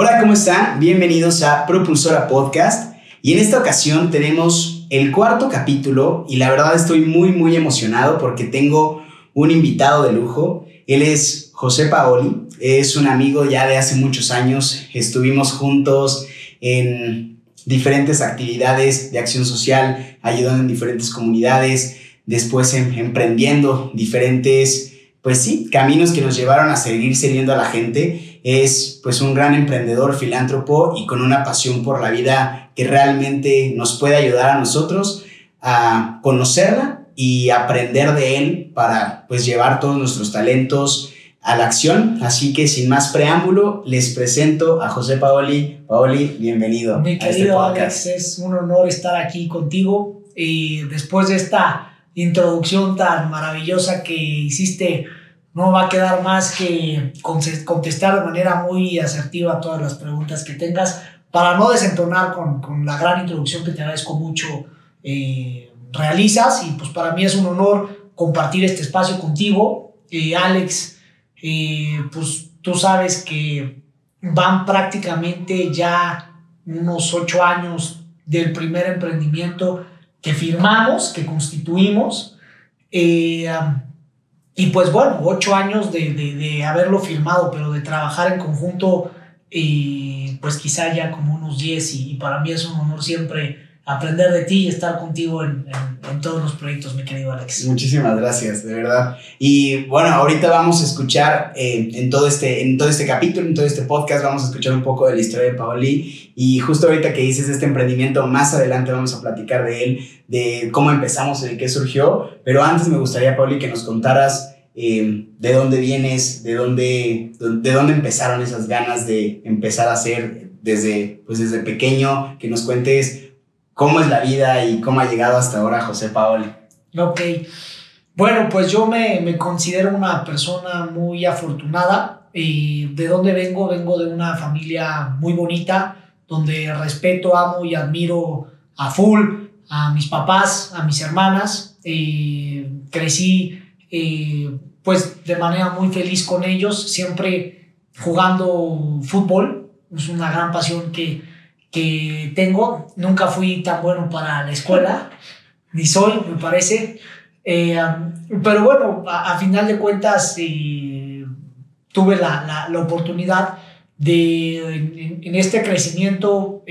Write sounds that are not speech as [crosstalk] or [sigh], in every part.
Hola, ¿cómo están? Bienvenidos a Propulsora Podcast. Y en esta ocasión tenemos el cuarto capítulo y la verdad estoy muy, muy emocionado porque tengo un invitado de lujo. Él es José Paoli, es un amigo ya de hace muchos años. Estuvimos juntos en diferentes actividades de acción social, ayudando en diferentes comunidades, después em, emprendiendo diferentes, pues sí, caminos que nos llevaron a seguir sirviendo a la gente es pues un gran emprendedor, filántropo y con una pasión por la vida que realmente nos puede ayudar a nosotros a conocerla y aprender de él para pues llevar todos nuestros talentos a la acción. Así que sin más preámbulo, les presento a José Paoli. Paoli, bienvenido. Mi este querido Alex, es un honor estar aquí contigo y después de esta introducción tan maravillosa que hiciste no va a quedar más que contestar de manera muy asertiva todas las preguntas que tengas para no desentonar con, con la gran introducción que te agradezco mucho eh, realizas y pues para mí es un honor compartir este espacio contigo. Eh, Alex, eh, pues tú sabes que van prácticamente ya unos ocho años del primer emprendimiento que firmamos, que constituimos. Y pues bueno, ocho años de, de, de, haberlo firmado, pero de trabajar en conjunto, y pues quizá ya como unos diez, y, para mí es un honor siempre aprender de ti y estar contigo en, en, todos los proyectos, mi querido Alex. Muchísimas gracias, de verdad. Y bueno, ahorita vamos a escuchar eh, en, todo este, en todo este capítulo, en todo este podcast, vamos a escuchar un poco de la historia de Paoli. Y justo ahorita que dices este emprendimiento, más adelante vamos a platicar de él, de cómo empezamos, de qué surgió. Pero antes me gustaría, Paoli, que nos contaras eh, de dónde vienes, de dónde, de dónde empezaron esas ganas de empezar a hacer desde, pues desde pequeño, que nos cuentes cómo es la vida y cómo ha llegado hasta ahora José Paoli. Ok. Bueno, pues yo me, me considero una persona muy afortunada. Y ¿De dónde vengo? Vengo de una familia muy bonita, donde respeto, amo y admiro a full a mis papás, a mis hermanas. Eh, crecí eh, pues de manera muy feliz con ellos, siempre jugando fútbol. Es una gran pasión que, que tengo. Nunca fui tan bueno para la escuela, ni soy, me parece. Eh, pero bueno, a, final de cuentas tuve la, la, oportunidad de, en, este crecimiento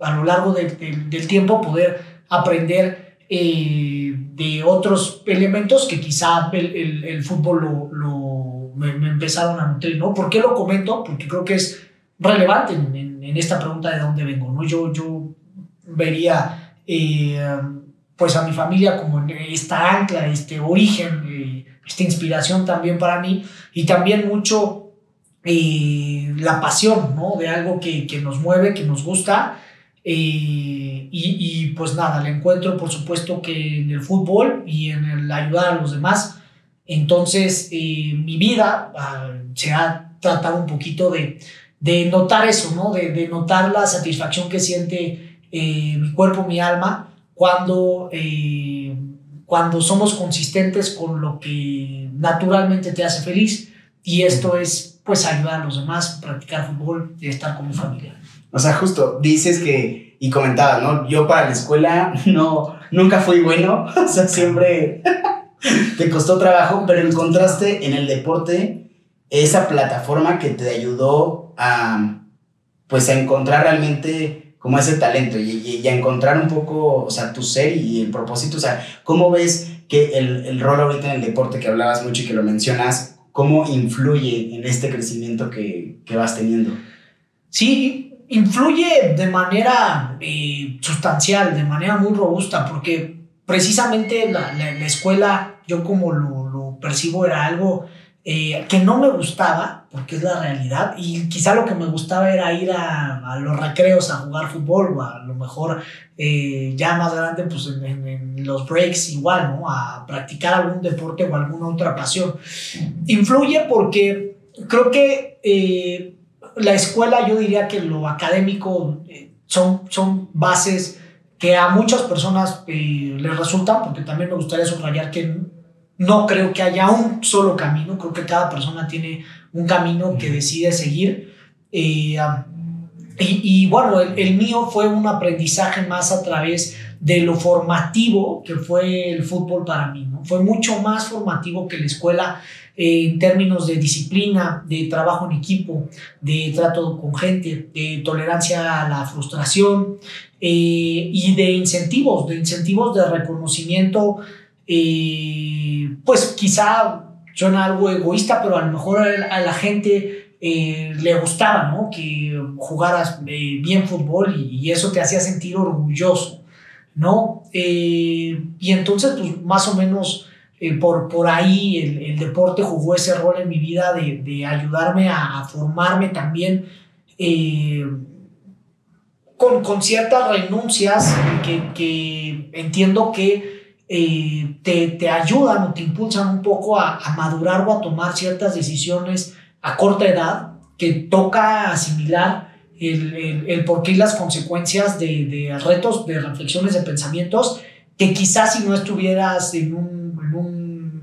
a lo largo del tiempo, poder aprender eh, de otros elementos que quizá el, el, fútbol lo, lo me, empezaron a nutrir, ¿no? ¿Por qué lo comento? Porque creo que es relevante en en esta pregunta de dónde vengo, ¿no? Yo, yo vería eh, pues a mi familia como esta ancla, este origen, eh, esta inspiración también para mí y también mucho eh, la pasión, ¿no? De algo que, que, nos mueve, que nos gusta. Y, y, pues nada, le encuentro por supuesto que en el fútbol y en el ayudar a los demás. Entonces mi vida ah, se ha tratado un poquito de, de notar eso, ¿no? De, de notar la satisfacción que siente eh, mi cuerpo, mi alma, cuando, eh, cuando somos consistentes con lo que naturalmente te hace feliz. Y esto es, pues, ayudar a los demás, practicar fútbol y estar con mi familia. O sea, justo, dices que, y comentabas, ¿no? Yo para la escuela [laughs] no, nunca fui bueno, [laughs] o sea, siempre [laughs] te costó trabajo, pero encontraste en el deporte esa plataforma que te ayudó a, pues, a encontrar realmente como ese talento y, a encontrar un poco, o sea, tu ser y el propósito. O sea, ¿cómo ves que el, el rol ahorita en el deporte que hablabas mucho y que lo mencionas, cómo influye en este crecimiento que, que vas teniendo? Sí, influye de manera eh, sustancial, de manera muy robusta, porque precisamente la, la, la escuela, yo como lo, lo percibo, era algo eh, que no me gustaba, porque es la realidad, y quizá lo que me gustaba era ir a, a los recreos a jugar fútbol, o a lo mejor eh, ya más grande, pues en, los breaks igual, ¿no? A practicar algún deporte o alguna otra pasión. Influye porque creo que eh, la escuela, yo diría que lo académico son, son bases que a muchas personas les resultan, porque también me gustaría subrayar que no creo que haya un solo camino, creo que cada persona tiene un camino que decide seguir. Eh, y, bueno, el, mío fue un aprendizaje más a través de lo formativo que fue el fútbol para mí. ¿no? Fue mucho más formativo que la escuela eh, en términos de disciplina, de trabajo en equipo, de trato con gente, de tolerancia a la frustración eh, y de incentivos, de incentivos de reconocimiento, eh, pues quizá suena algo egoísta, pero a lo mejor a la gente le gustaba, ¿no? Que jugaras bien fútbol y, eso te hacía sentir orgulloso, ¿no? y entonces, pues más o menos eh, por, por ahí el, deporte jugó ese rol en mi vida de, ayudarme a, formarme también eh, con, ciertas renuncias que, entiendo que eh, te, ayudan o te impulsan un poco a, madurar o a tomar ciertas decisiones a corta edad que toca asimilar el, el, porqué y las consecuencias de, de retos, de reflexiones, de pensamientos que quizás si no estuvieras en un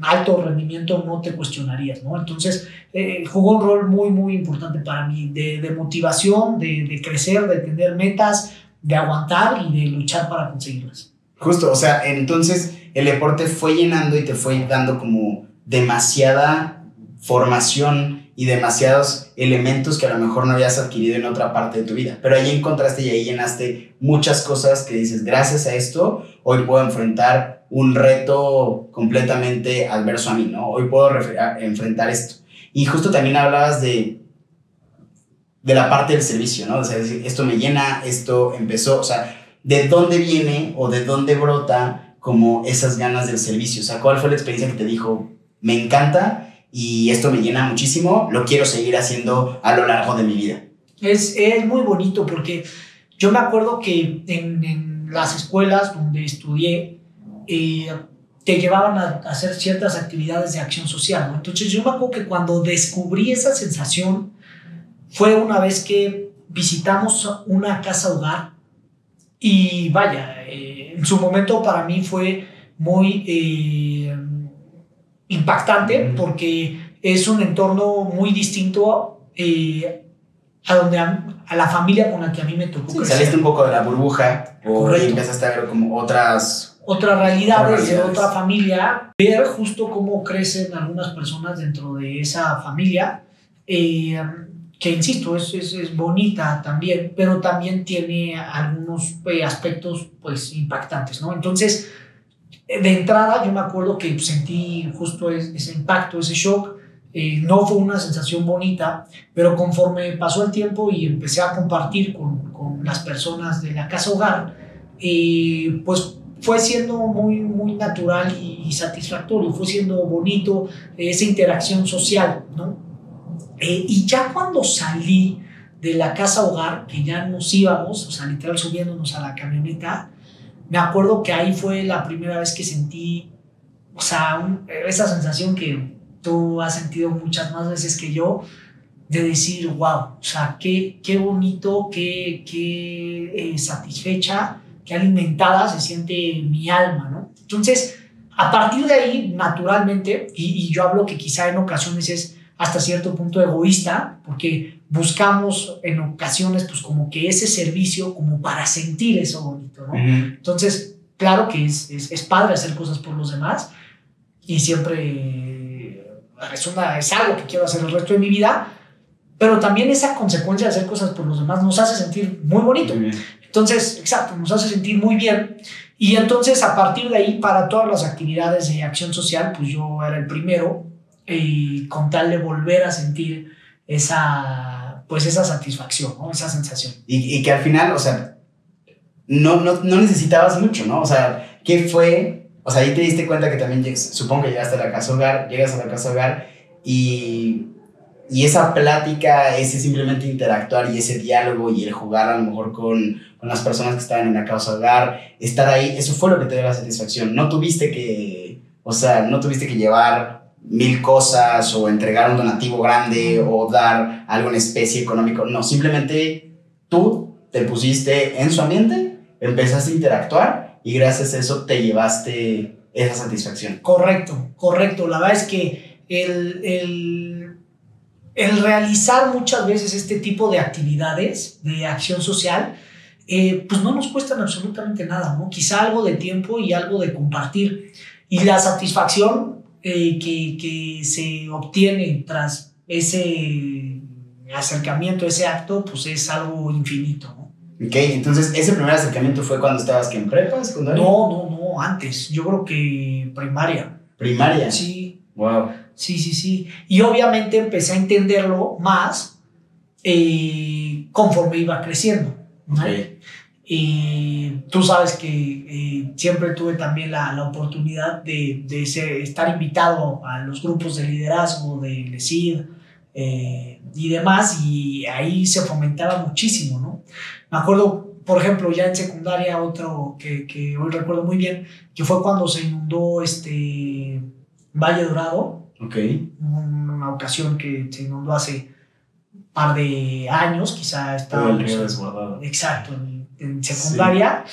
alto rendimiento no te cuestionarías, ¿no? Entonces, eh, jugó un rol muy, muy importante para mí, de, motivación, de, crecer, de tener metas, de aguantar y de luchar para conseguirlas. Justo, o sea, entonces el deporte fue llenando y te fue dando como demasiada formación y demasiados elementos que a lo mejor no habías adquirido en otra parte de tu vida. Pero ahí encontraste y ahí llenaste muchas cosas que dices, gracias a esto, hoy puedo enfrentar un reto completamente adverso a mí, ¿no? Hoy puedo enfrentar esto. Y justo también hablabas de, de la parte del servicio, ¿no? O sea, esto me llena, esto empezó, o sea, ¿de dónde viene o de dónde brota como esas ganas del servicio? O sea, ¿cuál fue la experiencia que te dijo, me encanta y esto me llena muchísimo, lo quiero seguir haciendo a lo largo de mi vida? Es, es muy bonito porque yo me acuerdo que en, las escuelas donde estudié, te llevaban a, hacer ciertas actividades de acción social. Entonces yo me acuerdo que cuando descubrí esa sensación fue una vez que visitamos una casa hogar y vaya, eh, en su momento para mí fue muy eh, impactante porque es un entorno muy distinto eh, a donde a, la familia con la que a mí me tocó. saliste un poco de la burbuja o empezaste a ver como otras otra realidad de otra familia, ver justo cómo crecen algunas personas dentro de esa familia, eh, que insisto, es, es, bonita también, pero también tiene algunos eh, aspectos pues impactantes, ¿no? Entonces, de entrada yo me acuerdo que sentí justo ese impacto, ese shock, eh, no fue una sensación bonita, pero conforme pasó el tiempo y empecé a compartir con, con las personas de la casa hogar, pues fue siendo muy, muy natural y, satisfactorio, fue siendo bonito esa interacción social, ¿no? Eh, y ya cuando salí de la casa hogar, que ya nos íbamos, o sea, literal subiéndonos a la camioneta, me acuerdo que ahí fue la primera vez que sentí, o sea, esa sensación que tú has sentido muchas más veces que yo, de decir, wow, o sea, qué, qué bonito, qué, qué eh, satisfecha alimentada se siente mi alma, ¿no? Entonces, a partir de ahí, naturalmente, y, yo hablo que quizá en ocasiones es hasta cierto punto egoísta, porque buscamos en ocasiones pues como que ese servicio como para sentir eso bonito, ¿no? Entonces, claro que es, es, padre hacer cosas por los demás y siempre es, una, es algo que quiero hacer el resto de mi vida, pero también esa consecuencia de hacer cosas por los demás nos hace sentir muy bonito. Entonces, exacto, nos hace sentir muy bien. Y entonces, a partir de ahí, para todas las actividades de acción social, pues yo era el primero, y con tal de volver a sentir esa, pues esa satisfacción, ¿no? esa sensación. Y, y que al final, o sea, no, no, no, necesitabas mucho, ¿no? O sea, ¿qué fue? O sea, ahí te diste cuenta que también, supongo que llegaste a la casa hogar, llegas a la casa hogar y y esa plática, ese simplemente interactuar y ese diálogo y el jugar a lo mejor con, con las personas que estaban en la casa hogar, estar ahí, eso fue lo que te dio la satisfacción. No tuviste que, o sea, no tuviste que llevar mil cosas o entregar un donativo grande o dar algo en especie económico. No, simplemente tú te pusiste en su ambiente, empezaste a interactuar y gracias a eso te llevaste esa satisfacción. Correcto, correcto. La verdad es que el, el el realizar muchas veces este tipo de actividades de acción social, eh, pues no nos cuestan absolutamente nada, ¿no? Quizá algo de tiempo y algo de compartir. Y la satisfacción eh, que, que se obtiene tras ese acercamiento, ese acto, pues es algo infinito, ¿no? Ok, entonces ese primer acercamiento fue cuando estabas que en prepa, secundaria. No, no, no, antes. Yo creo que primaria. Primaria. Sí. Wow. Sí, sí, sí. Y obviamente empecé a entenderlo más eh, conforme iba creciendo. ¿no? Ok. Y tú sabes que eh, siempre tuve también la, la oportunidad de, de ser- estar invitado a los grupos de liderazgo de LECID eh, y demás, y ahí se fomentaba muchísimo, ¿no? Me acuerdo, por ejemplo, ya en secundaria, otro que, que hoy recuerdo muy bien, que fue cuando se inundó este Valle Dorado, Ok. una ocasión que se inundó hace un par de años, quizá Todo el río desbordado. Exacto, en, secundaria.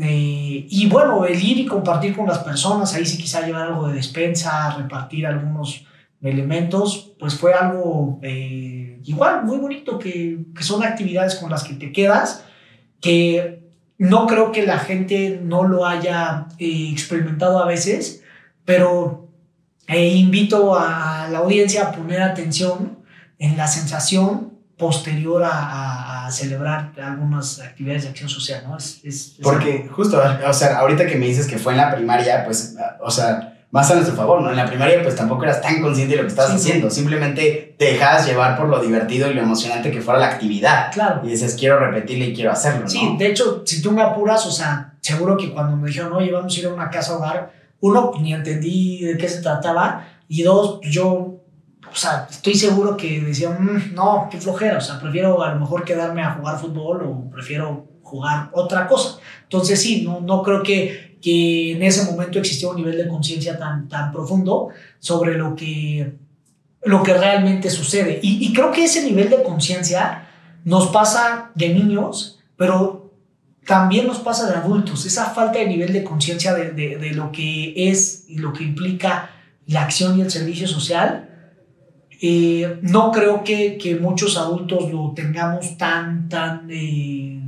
Eh, y bueno, el ir y compartir con las personas, ahí sí quizá llevar algo de despensa, repartir algunos elementos, pues fue algo eh, igual muy bonito, que, que son actividades con las que te quedas, que no creo que la gente no lo haya eh, experimentado a veces, pero eh, invito a la audiencia a poner atención en la sensación posterior a, a- celebrar algunas actividades de acción social, ¿no? Es, es- es Porque justo, o sea, ahorita que me dices que fue en la primaria, pues, o sea, más a nuestro favor, ¿no? En la primaria, pues tampoco eras tan consciente de lo que estabas Sí, haciendo. Simplemente te dejabas llevar por lo divertido y lo emocionante que fuera la actividad. Claro. Y dices, quiero repetirle y quiero hacerlo, ¿no? Sí, de hecho, si tú me apuras, o sea, seguro que cuando me dijeron, oye, vamos a ir a una casa hogar, uno, ni entendí de qué se trataba, y dos, yo, o sea, estoy seguro que decían, "Mm, no, qué flojera, o sea, prefiero a lo mejor quedarme a jugar fútbol o prefiero jugar otra cosa. Entonces, sí, no, no creo que, que en ese momento existía un nivel de conciencia tan, tan profundo sobre lo que, lo que realmente sucede. Y, y creo que ese nivel de conciencia nos pasa de niños, pero también nos pasa de adultos. Esa falta de nivel de conciencia de, de- de lo que es y lo que implica la acción y el servicio social. Eh, no creo que, que muchos adultos lo tengamos tan, tan eh,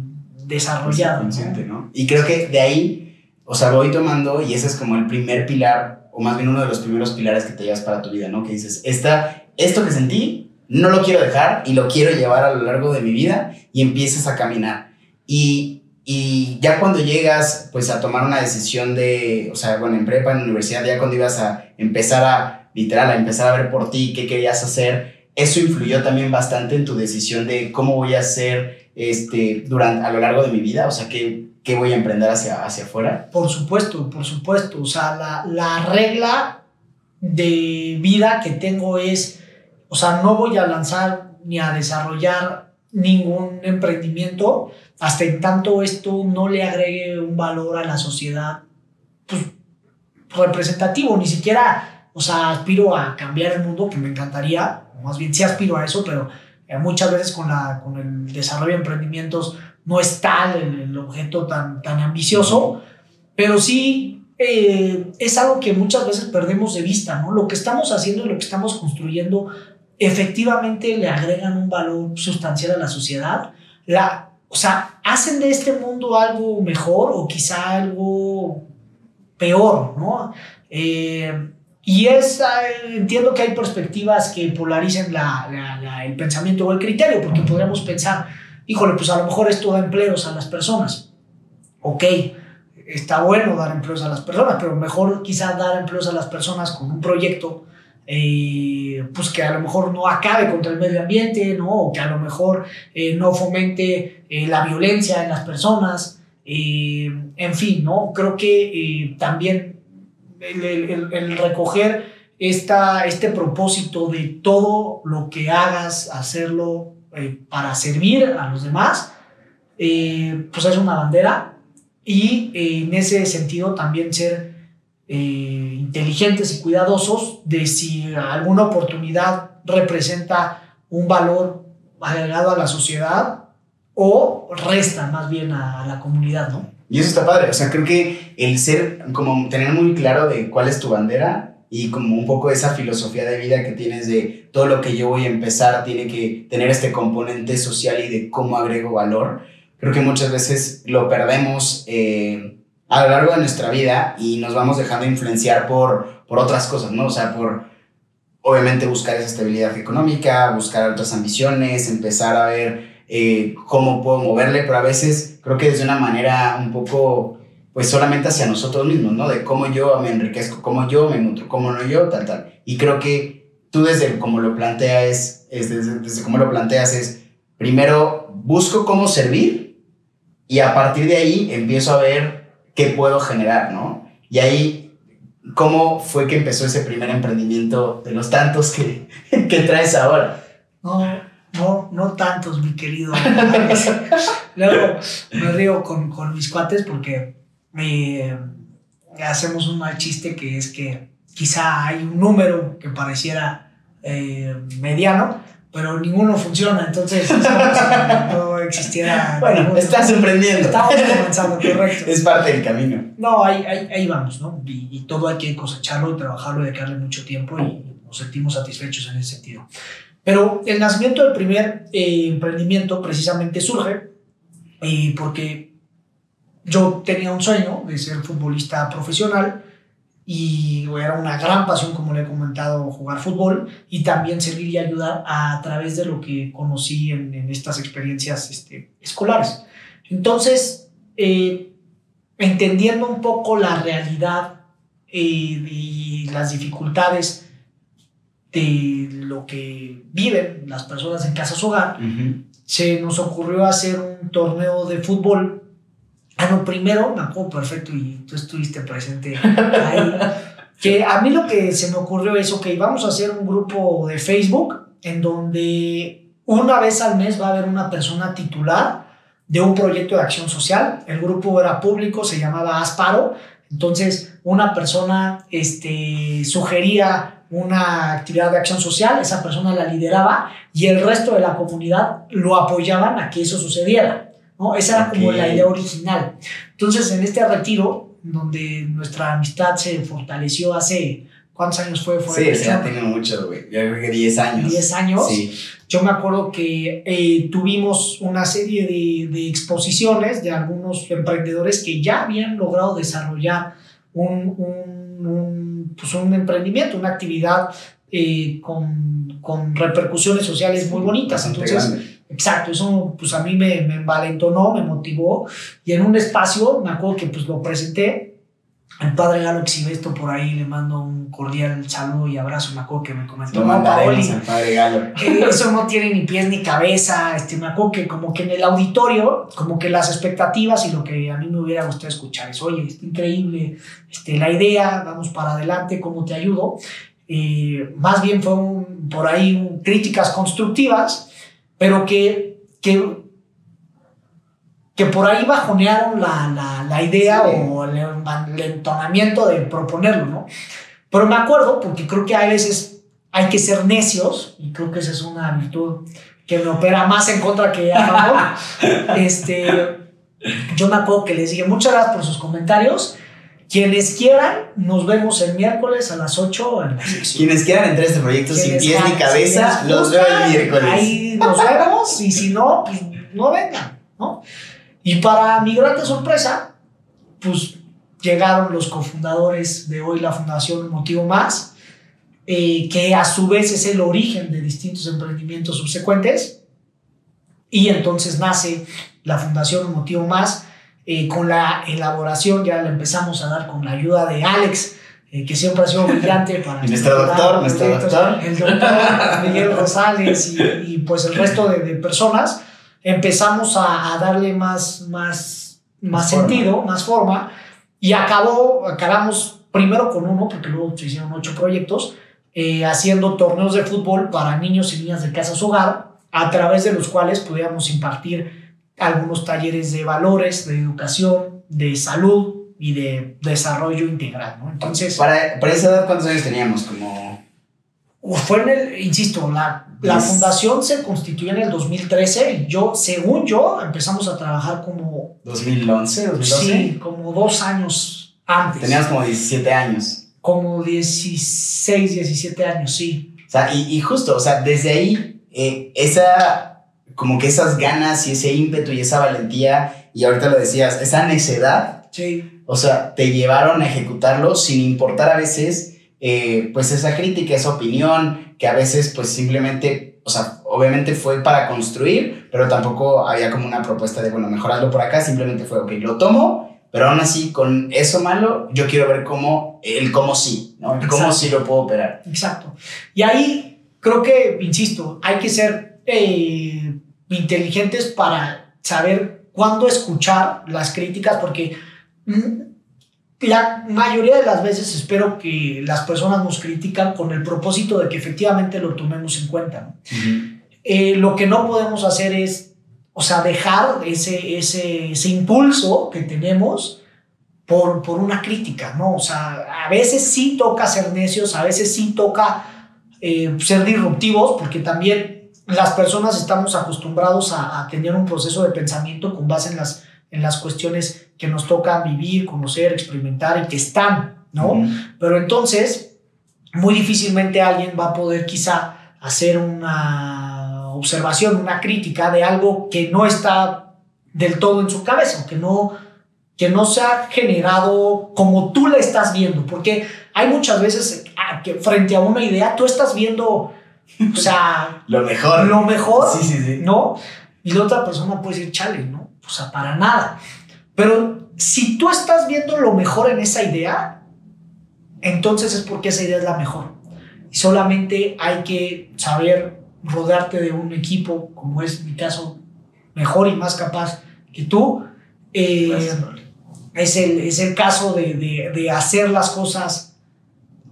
desarrollado. ¿no? consciente, ¿no? Y creo que de ahí, o sea, voy tomando y ese es como el primer pilar, o más bien uno de los primeros pilares que te llevas para tu vida, ¿no? Que dices, esta, esto que sentí, no lo quiero dejar y lo quiero llevar a lo largo de mi vida y empiezas a caminar. Y, y ya cuando llegas, pues, a tomar una decisión de, o sea, bueno, en prepa, en universidad, ya cuando ibas a empezar a, literal, a empezar a ver por ti qué querías hacer, eso influyó también bastante en tu decisión de cómo voy a hacer este, durante, a lo largo de mi vida, o sea, qué, qué voy a emprender hacia, hacia afuera. Por supuesto, por supuesto. O sea, la, la regla de vida que tengo es, o sea, no voy a lanzar ni a desarrollar ningún emprendimiento hasta en tanto esto no le agregue un valor a la sociedad pues, representativo, ni siquiera, o sea, aspiro a cambiar el mundo, que me encantaría, o más bien sí aspiro a eso, pero eh, muchas veces con, la, con el desarrollo de emprendimientos no es tal el, objeto tan, tan ambicioso, pero sí eh, es algo que muchas veces perdemos de vista, ¿no? Lo que estamos haciendo y lo que estamos construyendo efectivamente le agregan un valor sustancial a la sociedad. La, o sea, hacen de este mundo algo mejor o quizá algo peor, ¿no? Eh, y es, entiendo que hay perspectivas que polaricen la, la- la- el pensamiento o el criterio, porque podríamos pensar, híjole, pues a lo mejor esto da empleos a las personas. Ok, está bueno dar empleos a las personas, pero mejor quizás dar empleos a las personas con un proyecto eh, pues que a lo mejor no acabe contra el medio ambiente, ¿no? O que a lo mejor eh, no fomente eh, la violencia en las personas, eh, en fin, ¿no? Creo que eh, también el, el- recoger esta, este propósito de todo lo que hagas, hacerlo eh, para servir a los demás, eh, pues es una bandera y eh, en ese sentido también ser inteligentes y cuidadosos de si alguna oportunidad representa un valor agregado a la sociedad o resta más bien a, a la comunidad, ¿no? Y eso está padre, o sea, creo que el ser, como tener muy claro de cuál es tu bandera, y como un poco esa filosofía de vida que tienes de todo lo que yo voy a empezar tiene que tener este componente social y de cómo agrego valor, creo que muchas veces lo perdemos eh, a lo largo de nuestra vida y nos vamos dejando influenciar por, por otras cosas, ¿no? O sea, por obviamente buscar esa estabilidad económica, buscar otras ambiciones, empezar a ver eh, cómo puedo moverle, pero a veces creo que desde una manera un poco pues solamente hacia nosotros mismos, ¿no? De cómo yo me enriquezco, cómo yo me nutro, cómo no yo, tal, tal. Y creo que tú desde como lo planteas, es, desde, desde cómo lo planteas es, primero busco cómo servir y a partir de ahí empiezo a ver qué puedo generar, ¿no? Y ahí, ¿cómo fue que empezó ese primer emprendimiento de los tantos que, [laughs] que traes ahora? No, no, no tantos, mi querido. [laughs] Luego me río con, con mis cuates porque eh, hacemos un mal chiste que es que quizá hay un número que pareciera eh, mediano, pero ninguno funciona, entonces es como si no existiera. Bueno, ninguno. estás emprendiendo. Estamos comenzando, correcto. Es parte del camino. No, ahí, ahí, ahí vamos, ¿no? Y, y todo hay que cosecharlo y trabajarlo y dedicarle mucho tiempo y nos sentimos satisfechos en ese sentido. Pero el nacimiento del primer eh, emprendimiento precisamente surge eh, porque yo tenía un sueño de ser futbolista profesional y era una gran pasión, como le he comentado, jugar fútbol y también servir y ayudar a, través de lo que conocí en, estas experiencias este, escolares. Entonces, eh, entendiendo un poco la realidad eh, y las dificultades de lo que viven las personas en casa su hogar, Ujú. se nos ocurrió hacer un torneo de fútbol. Ah, no, primero, me acuerdo perfecto y tú estuviste presente ahí. [laughs] que a mí lo que se me ocurrió es, ok, vamos a hacer un grupo de Facebook en donde una vez al mes va a haber una persona titular de un proyecto de acción social. El grupo era público, se llamaba Asparo. Entonces, una persona este, sugería una actividad de acción social, esa persona la lideraba y el resto de la comunidad lo apoyaban a que eso sucediera. ¿no? Esa era como Ok. la idea original. Entonces, en este retiro, donde nuestra amistad se fortaleció hace, ¿cuántos años fue? fue Sí, ya tengo mucho, güey. Yo creo que 10 años. 10 años. Sí. Yo me acuerdo que eh, tuvimos una serie de, de exposiciones de algunos emprendedores que ya habían logrado desarrollar un, un, un, pues un emprendimiento, una actividad eh, con, con repercusiones sociales muy bonitas. Entonces, grande. Exacto, eso pues a mí me, me envalentonó, me motivó y en un espacio me acuerdo que pues lo presenté. El padre Galo que si ve esto por ahí le mando un cordial saludo y abrazo, me acuerdo que me comentó, Lo Paoli, al padre Galo. eh, eso no tiene ni pies ni cabeza, este, me acuerdo que como que en el auditorio, como que las expectativas y lo que a mí me hubiera gustado escuchar es, oye, está increíble este, la idea, vamos para adelante, ¿cómo te ayudo? Eh, más bien fue un- por ahí un- críticas constructivas, pero que, que, que por ahí bajonearon la, la, la idea Sí. o el, el entonamiento de proponerlo, ¿no? Pero me acuerdo, porque creo que a veces hay que ser necios, y creo que esa es una virtud que me opera más en contra que a favor. [laughs] este, yo me acuerdo que les dije muchas gracias por sus comentarios. Quienes quieran, nos vemos el miércoles a las 8 en la sección. Quienes quieran entrar a este proyecto sin pies ni cabeza, los veo el miércoles. Ahí nos vemos y si no, pues no vengan, ¿no? Y para mi grande sorpresa, pues llegaron los cofundadores de hoy la Fundación Motivo Más, eh, que a su vez es el origen de distintos emprendimientos subsecuentes. Y entonces nace la Fundación Motivo Más eh, con la elaboración, ya la empezamos a dar con la ayuda de Alex, eh, que siempre ha sido brillante [laughs] para... Nuestro doctor, nuestro doctor. El doctor Miguel Rosales y, y, pues el resto de, de personas, empezamos a, a darle más, más, más forma. sentido, más forma, y acabó, acabamos primero con uno, porque luego se hicieron ocho proyectos, eh, haciendo torneos de fútbol para niños y niñas de casa su hogar, a través de los cuales podíamos impartir algunos talleres de valores, de educación, de salud y de desarrollo integral, ¿no? Entonces, Para, para esa edad, ¿cuántos años teníamos? Como. fue en el, insisto, la, la fundación se constituyó en el 2013 y yo, según yo, empezamos a trabajar como, 2011, 2012. sí, como dos años antes. Teníamos como 17 años. Como 16, 17 años, sí. O sea, y, y justo, o sea, desde ahí, eh, esa, como que esas ganas y ese ímpetu y esa valentía, y ahorita lo decías, esa necedad, Sí, o sea, te llevaron a ejecutarlo sin importar a veces, eh, pues esa crítica, esa opinión, que a veces pues simplemente, o sea, obviamente fue para construir, pero tampoco había como una propuesta de, bueno, mejorarlo por acá, simplemente fue, ok, lo tomo, pero aún así con eso malo, yo quiero ver cómo, el cómo sí, ¿no? El cómo sí lo puedo operar. exacto. Y ahí creo que, insisto, hay que ser eh, inteligentes para saber cuándo escuchar las críticas, porque mm, la mayoría de las veces espero que las personas nos critican con el propósito de que efectivamente lo tomemos en cuenta. ¿no? Eh, lo que no podemos hacer es, o sea, dejar ese, ese, ese impulso que tenemos por, por una crítica, ¿no? O sea, a veces sí toca ser necios, a veces sí toca eh, ser disruptivos, porque también las personas estamos acostumbrados a, a tener un proceso de pensamiento con base en las, en las cuestiones que nos tocan vivir, conocer, experimentar y que están, ¿no? Pero entonces, muy difícilmente alguien va a poder quizá hacer una observación, una crítica de algo que no está del todo en su cabeza, que no, que no se ha generado como tú la estás viendo, porque hay muchas veces que frente a una idea tú estás viendo, o sea, [laughs] Lo mejor. lo mejor, Sí, sí, sí. ¿no? Y la otra persona puede decir, chale, ¿no? O sea, para nada. Pero si tú estás viendo lo mejor en esa idea, entonces es porque esa idea es la mejor. Y solamente hay que saber rodearte de un equipo, como es mi caso, mejor y más capaz que tú. Eh, Gracias, es, el, es el caso de, de, de hacer las cosas.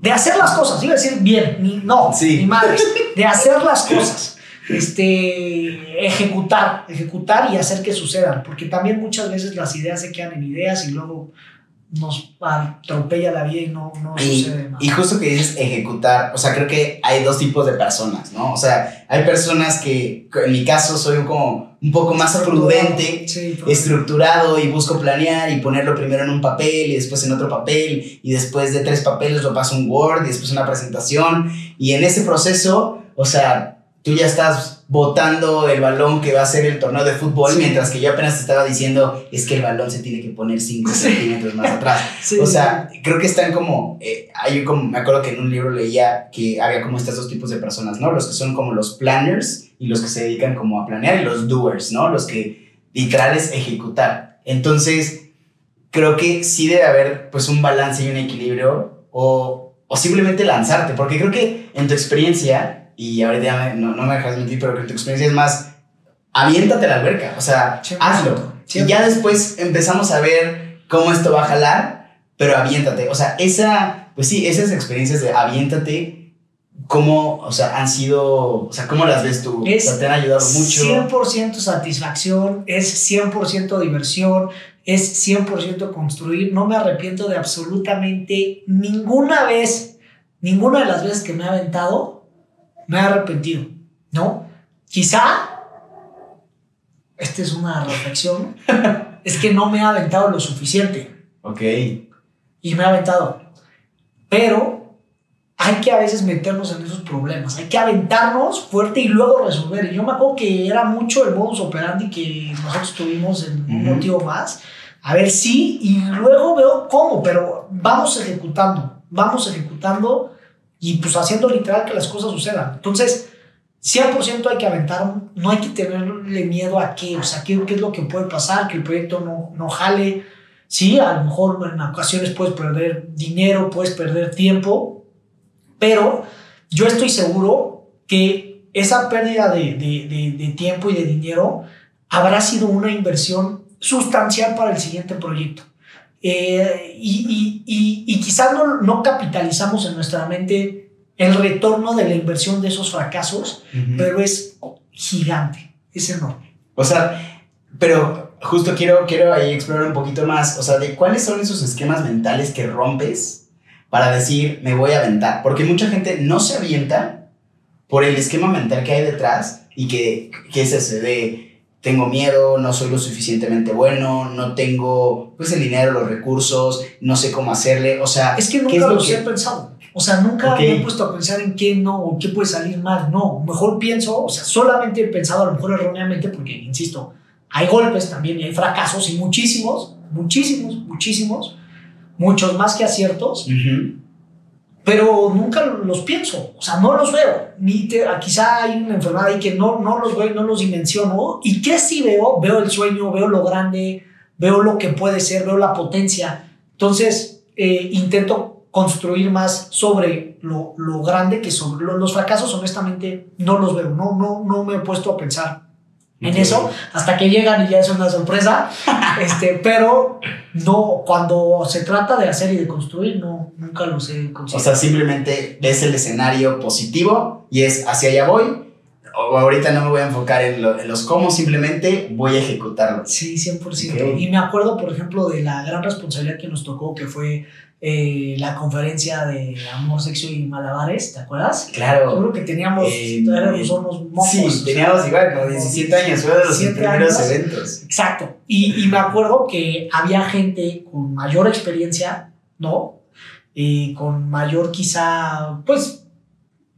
De hacer las cosas, iba a decir bien, ni, no, Sí. ni madres, de hacer las cosas, este, ejecutar, ejecutar y hacer que sucedan, porque también muchas veces las ideas se quedan en ideas y luego nos atropella la vida y no, no Y, sucede nada. y justo que dices ejecutar, o sea, creo que hay dos tipos de personas, ¿no? O sea, hay personas que, en mi caso, soy como un poco más prudente, Sí, estructurado y busco planear y ponerlo primero en un papel y después en otro papel y después de tres papeles lo paso a un Word y después una presentación y en ese proceso, o sea, tú ya estás botando el balón que va a ser el torneo de fútbol Sí. mientras que yo apenas te estaba diciendo es que el balón se tiene que poner 5 Sí. centímetros más atrás. [laughs] Sí, O sea, creo que están como, eh, hay como, me acuerdo que en un libro leía que había como estos dos tipos de personas, ¿no? Los que son como los planners y los que se dedican como a planear y los doers, ¿no? Los que literal es ejecutar. Entonces, creo que sí debe haber pues un balance y un equilibrio o, o simplemente lanzarte, porque creo que en tu experiencia, y ahorita ya no, no me dejas mentir, pero que tu experiencia es más, aviéntate a la alberca, o sea, 100%, hazlo. Y 100%. ya después empezamos a ver cómo esto va a jalar, pero aviéntate. O sea, esa, pues sí, esas experiencias de aviéntate, ¿cómo, o sea, han sido, o sea, cómo las ves tú? Es O sea, te han ayudado mucho. 100% satisfacción, es 100% diversión, es 100% construir. No me arrepiento de absolutamente ninguna vez, ninguna de las veces que me he aventado, me he arrepentido, ¿no? Quizá, esta es una reflexión, [laughs] es que no me he aventado lo suficiente Ok. y me he aventado. Pero hay que a veces meternos en esos problemas, hay que aventarnos fuerte y luego resolver. Y yo me acuerdo que era mucho el modus operandi que nosotros tuvimos en un motivo más. A ver si, y luego veo cómo, pero vamos ejecutando, vamos ejecutando y pues haciendo literal que las cosas sucedan. Entonces, 100% hay que aventar, no hay que tenerle miedo a qué, o sea, qué, qué es lo que puede pasar, que el proyecto no, no jale. Sí, a lo mejor en ocasiones puedes perder dinero, puedes perder tiempo, pero yo estoy seguro que esa pérdida de, de- de- de tiempo y de dinero habrá sido una inversión sustancial para el siguiente proyecto. Eh, y, y- y- y quizás no, no capitalizamos en nuestra mente el retorno de la inversión de esos fracasos, pero es gigante, es enorme. O sea, pero justo quiero, quiero ahí explorar un poquito más, o sea, de cuáles son esos esquemas mentales que rompes para decir, me voy a aventar. Porque mucha gente no se avienta por el esquema mental que hay detrás y que, que es ese de, tengo miedo, no soy lo suficientemente bueno, no tengo pues el dinero, los recursos, no sé cómo hacerle, o sea... Es que ¿qué nunca lo los que- he pensado. O sea, nunca me he puesto a pensar en qué no o qué puede salir mal. No, mejor pienso, o sea, solamente he pensado a lo mejor erróneamente porque, insisto, hay golpes también y hay fracasos y muchísimos, muchísimos, muchísimos, muchos más que aciertos. Pero nunca los pienso, o sea, no los veo. Ni te- ah, quizá hay una enfermedad ahí que no, no los veo no los dimensiono. ¿Y qué sí veo? Veo el sueño, veo lo grande, veo lo que puede ser, veo la potencia. Entonces, eh, intento construir más sobre lo, lo grande que sobre lo- los fracasos, honestamente, no los veo. No, no, no me he puesto a pensar en eso hasta que llegan y ya es una sorpresa. [laughs] este, pero no, cuando se trata de hacer y de construir, no, nunca los he O conseguido. sea, simplemente ves el escenario positivo y es hacia allá voy. O ahorita no me voy a enfocar en, lo- en los cómo, simplemente voy a ejecutarlo. Sí, 100%. Ok. Y me acuerdo, por ejemplo, de la gran responsabilidad que nos tocó, que fue eh, la conferencia de Amor, Sexo y Malabares, ¿te acuerdas? Yo Claro. creo que teníamos, Eh, éramos unos mocos. Sí, sea, teníamos igual, como 17 años, fue de los 17 primeros años. eventos. Exacto. Y, y me acuerdo que había gente con mayor experiencia, ¿no? Y con mayor quizá, pues,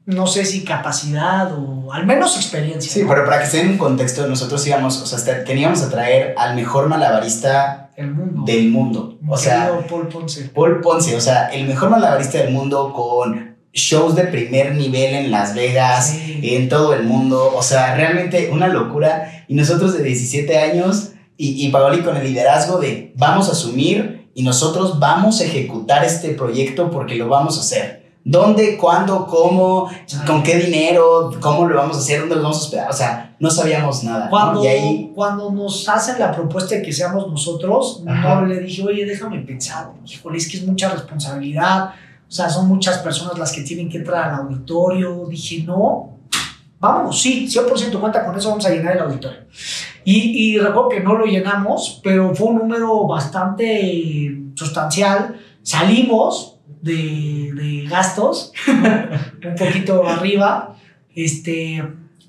no sé si capacidad o al menos experiencia. Sí, ¿no? pero para que se den un contexto, nosotros íbamos, o sea, hasta- teníamos a traer al mejor malabarista El mundo. del mundo. O sea, Paul Ponce. Paul Ponce, o sea, el mejor malabarista del mundo con shows de primer nivel en Las Vegas, Sí. en todo el mundo, o sea, realmente una locura. Y nosotros de 17 años y, y Paoli con el liderazgo de vamos a asumir y nosotros vamos a ejecutar este proyecto porque lo vamos a hacer. ¿Dónde, cuándo, cómo, con qué dinero, cómo lo vamos a hacer, dónde lo vamos a hospedar? O sea, no sabíamos nada. ¿no? Cuando, Y ahí, cuando nos hacen la propuesta de que seamos nosotros, Ajá. no le dije, oye, déjame pensar. Híjole, es que es mucha responsabilidad. O sea, son muchas personas las que tienen que entrar al auditorio. Dije, no, vamos, sí, 100% cuenta con eso, vamos a llenar el auditorio. Y, y recuerdo que no lo llenamos, pero fue un número bastante sustancial. Salimos de, de gastos, ¿no? un poquito arriba. Este,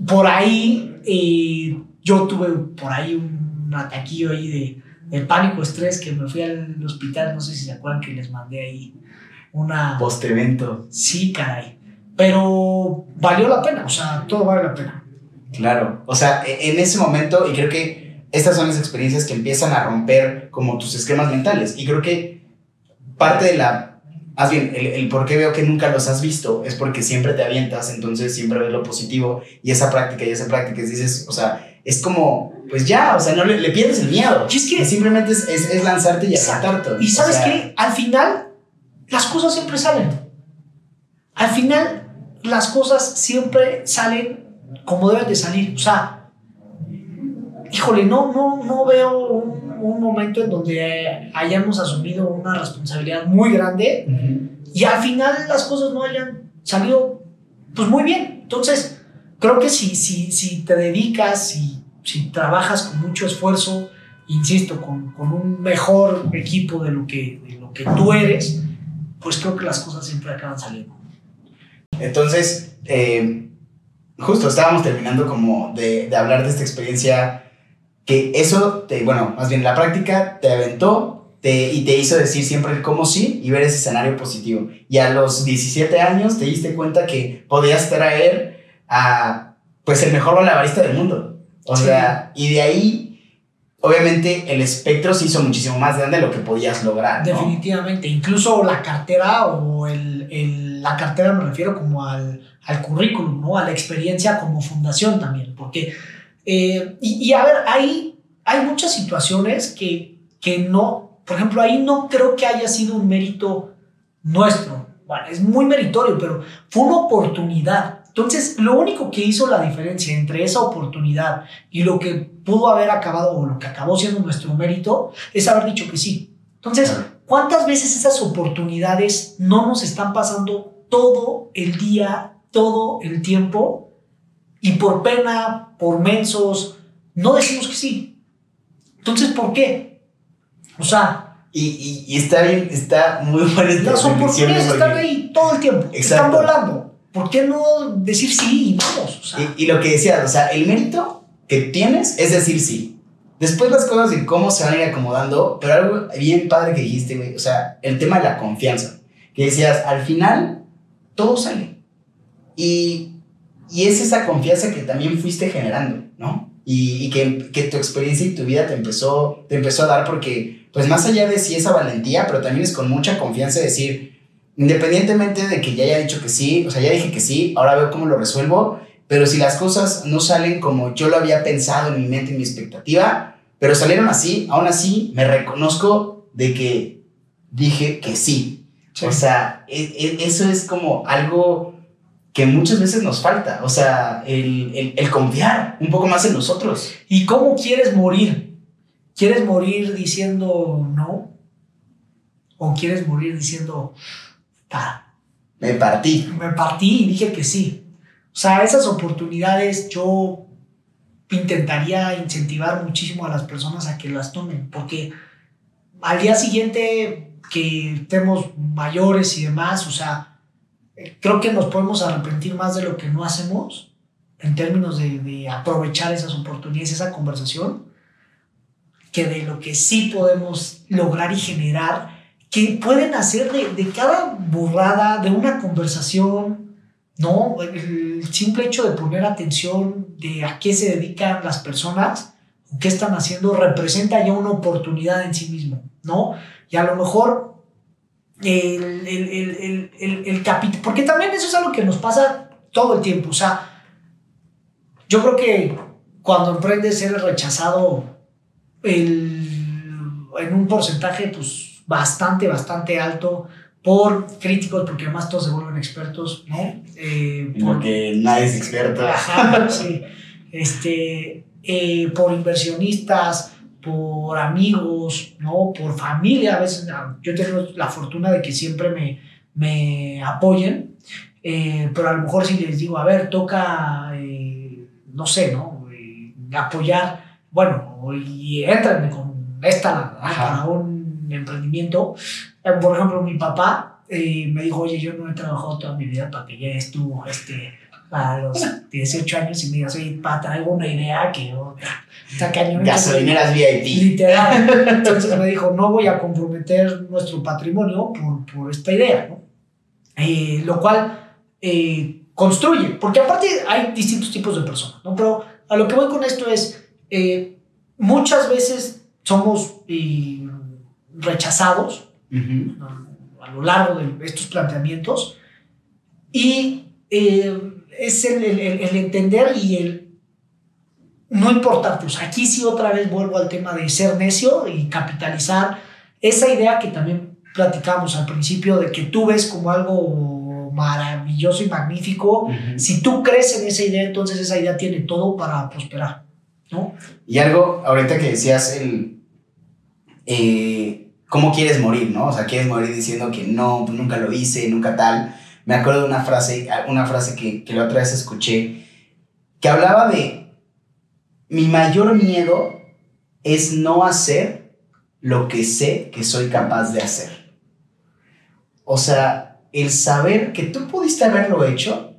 por ahí eh, yo tuve por ahí un ataquillo ahí de, de pánico, estrés, que me fui al hospital, no sé si se acuerdan que les mandé ahí una... post-evento. Sí, caray. Pero valió la pena, o sea, todo vale la pena. Claro, o sea, e- en ese momento, y creo que estas son las experiencias que empiezan a romper como tus esquemas mentales. Y creo que parte de la, más bien, el, el por qué veo que nunca los has visto es porque siempre te avientas, entonces siempre ves lo positivo y esa práctica y esa práctica, dices, o sea, es como, pues ya, o sea, no le, le pierdes el miedo. Y es que- simplemente es, es, es lanzarte y aceptarte. Y sabes qué, al final las cosas siempre salen. Al final las cosas siempre salen como deben de salir. O sea, híjole, no, no, no veo un, un momento en donde hayamos asumido una responsabilidad muy grande y al final las cosas no hayan salido pues muy bien. Entonces, creo que si, si, si te dedicas, si, si trabajas con mucho esfuerzo, insisto, con, con un mejor equipo de lo, que, de lo que tú eres, pues creo que las cosas siempre acaban saliendo. Entonces, eh, justo estábamos terminando como de, de hablar de esta experiencia que eso, te, bueno, más bien la práctica te aventó te, y te hizo decir siempre el cómo sí y ver ese escenario positivo. Y a los 17 años te diste cuenta que podías traer a, pues, el mejor malabarista del mundo. O Sí. sea, y de ahí, obviamente, el espectro se hizo muchísimo más grande de lo que podías lograr. ¿no? Definitivamente. Incluso la cartera o el, el- la cartera me refiero como al, al currículum, ¿no? A la experiencia como fundación también. Porque, eh, y, y a ver, ahí hay muchas situaciones que, que no, por ejemplo, ahí no creo que haya sido un mérito nuestro. Bueno, es muy meritorio, pero fue una oportunidad. Entonces, lo único que hizo la diferencia entre esa oportunidad y lo que pudo haber acabado o lo que acabó siendo nuestro mérito es haber dicho que sí. Entonces. ¿cuántas veces esas oportunidades no nos están pasando todo el día, todo el tiempo? Y por pena, por mensos, no decimos que sí. Entonces, ¿por qué? O sea, Y, y, y está bien, está muy [laughs] esta las oportunidades porque- están ahí todo el tiempo. Están volando. ¿Por qué no decir sí y vamos? O sea, Y, y lo que decías, o sea, el mérito que tienes es decir sí. Después las cosas de cómo se van a ir acomodando, pero algo bien padre que dijiste, güey, o sea, el tema de la confianza, que decías, al final todo sale. Y, y es esa confianza que también fuiste generando, ¿no? Y, y que, que, tu experiencia y tu vida te empezó, te empezó a dar porque, pues más allá de sí esa valentía, pero también es con mucha confianza decir, independientemente de que ya haya dicho que sí, o sea, ya dije que sí, ahora veo cómo lo resuelvo, pero si las cosas no salen como yo lo había pensado en mi mente, en mi expectativa, pero salieron así, aún así me reconozco de que dije que sí. O sea, e, e, eso es como algo que muchas veces nos falta. O sea, el, el, el, confiar un poco más en nosotros. ¿Y cómo quieres morir? ¿Quieres morir diciendo no? ¿O quieres morir diciendo, ta, me partí? Me partí y dije que sí. O sea, esas oportunidades yo intentaría incentivar muchísimo a las personas a que las tomen, porque al día siguiente que estemos mayores y demás, o sea, creo que nos podemos arrepentir más de lo que no hacemos en términos de, de aprovechar esas oportunidades, esa conversación, que de lo que sí podemos lograr y generar, que pueden hacer de, de cada burrada, de una conversación, ¿no? El simple hecho de poner atención de a qué se dedican las personas, qué están haciendo, representa ya una oportunidad en sí mismo, ¿no? Y a lo mejor el, el, el, el, el capítulo, porque también eso es algo que nos pasa todo el tiempo, o sea, yo creo que cuando emprendes eres rechazado en un porcentaje pues bastante, bastante alto por críticos, porque además todos se vuelven expertos, ¿no? Eh, porque nadie es experto. Ajá, sí. Este, eh, por inversionistas, por amigos, ¿no? Por familia. A veces yo tengo la fortuna de que siempre me, me apoyen, eh, pero a lo mejor si les digo, a ver, toca, eh, no sé, ¿no? Eh, apoyar, bueno, y entran con esta para un emprendimiento. Por ejemplo, mi papá me dijo, oye, yo no he trabajado toda mi vida para que llegues tú, este a los 18 años y me digas, oye, pa, traigo una idea que otra. Está cañón. Gasolineras VIP. Literal. Entonces me dijo, no voy a comprometer nuestro patrimonio por, por esta idea, ¿no? Eh, lo cual eh, construye, porque aparte hay distintos tipos de personas, ¿no? Pero a lo que voy con esto es, eh, muchas veces somos rechazados uh -huh. a lo largo de estos planteamientos y es el, el, el, entender y el no importar. Pues aquí sí otra vez vuelvo al tema de ser necio y capitalizar esa idea que también platicamos al principio de que tú ves como algo maravilloso y magnífico. Uh -huh. Si tú crees en esa idea, entonces esa idea tiene todo para prosperar. ¿no? Y algo, ahorita que decías el... Eh, ¿Cómo quieres morir? ¿no? O sea, quieres morir diciendo que no, nunca lo hice, nunca tal me acuerdo de una frase, una frase que, que la otra vez escuché, que hablaba de, mi mayor miedo es no hacer lo que sé que soy capaz de hacer. O sea, el saber que tú pudiste haberlo hecho,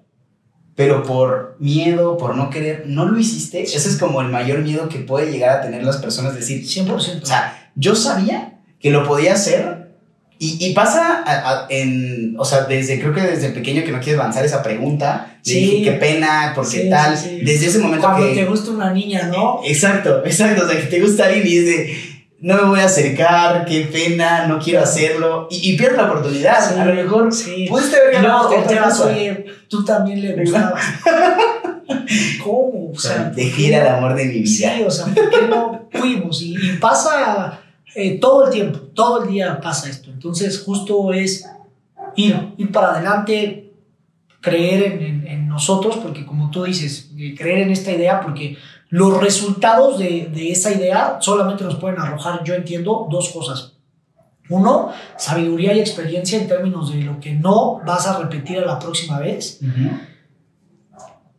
pero por miedo, por no querer, no lo hiciste, ese es como el mayor miedo que puede llegar a tener las personas, decir, 100%. O sea, yo sabía que lo podía hacer, y, y pasa a, a, en, o sea, desde, creo que desde pequeño que no quieres avanzar esa pregunta, sí. dije, qué pena, porque sí, tal, sí, desde ese momento Cuando que... te gusta una niña, ¿no? Exacto, exacto, o sea, que te gusta alguien y es de, no me voy a acercar, qué pena, no quiero hacerlo, y, y pierdes la oportunidad, a lo mejor sí. pudiste haber ganado no, otra cosa. Oye, tú también le gustabas. [laughs] ¿Cómo? O sea, dejé al amor de mi vida. Sí, o sea, ¿por qué no fuimos? Y, y pasa eh, todo el tiempo, todo el día pasa esto. Entonces, justo es ir, ir para adelante, creer en, en, en, nosotros, porque como tú dices, eh, creer en esta idea, porque los resultados de, de, esa idea solamente nos pueden arrojar, yo entiendo, dos cosas. Uno, sabiduría y experiencia en términos de lo que no vas a repetir a la próxima vez. Uh -huh.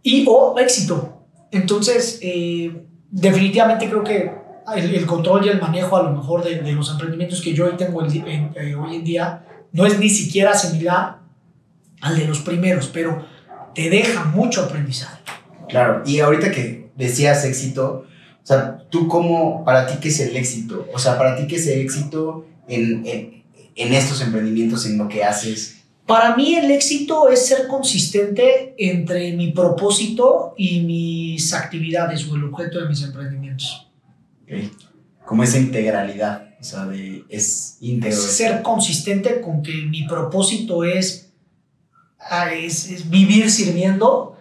Y o éxito. Entonces, eh, definitivamente creo que el, el, control y el manejo a lo mejor de, de los emprendimientos que yo hoy tengo el, en, eh, hoy en día no es ni siquiera similar al de los primeros, pero te deja mucho aprendizaje. Claro, y ahorita que decías éxito, o sea, tú cómo, para ti, ¿qué es el éxito? O sea, para ti, ¿qué es el éxito en, en, en estos emprendimientos, en lo que haces? Para mí el éxito es ser consistente entre mi propósito y mis actividades o el objeto de mis emprendimientos. Okay. Como esa integralidad, o sea, de, es íntegro. Ser consistente con que mi propósito es, ah, es, es vivir sirviendo.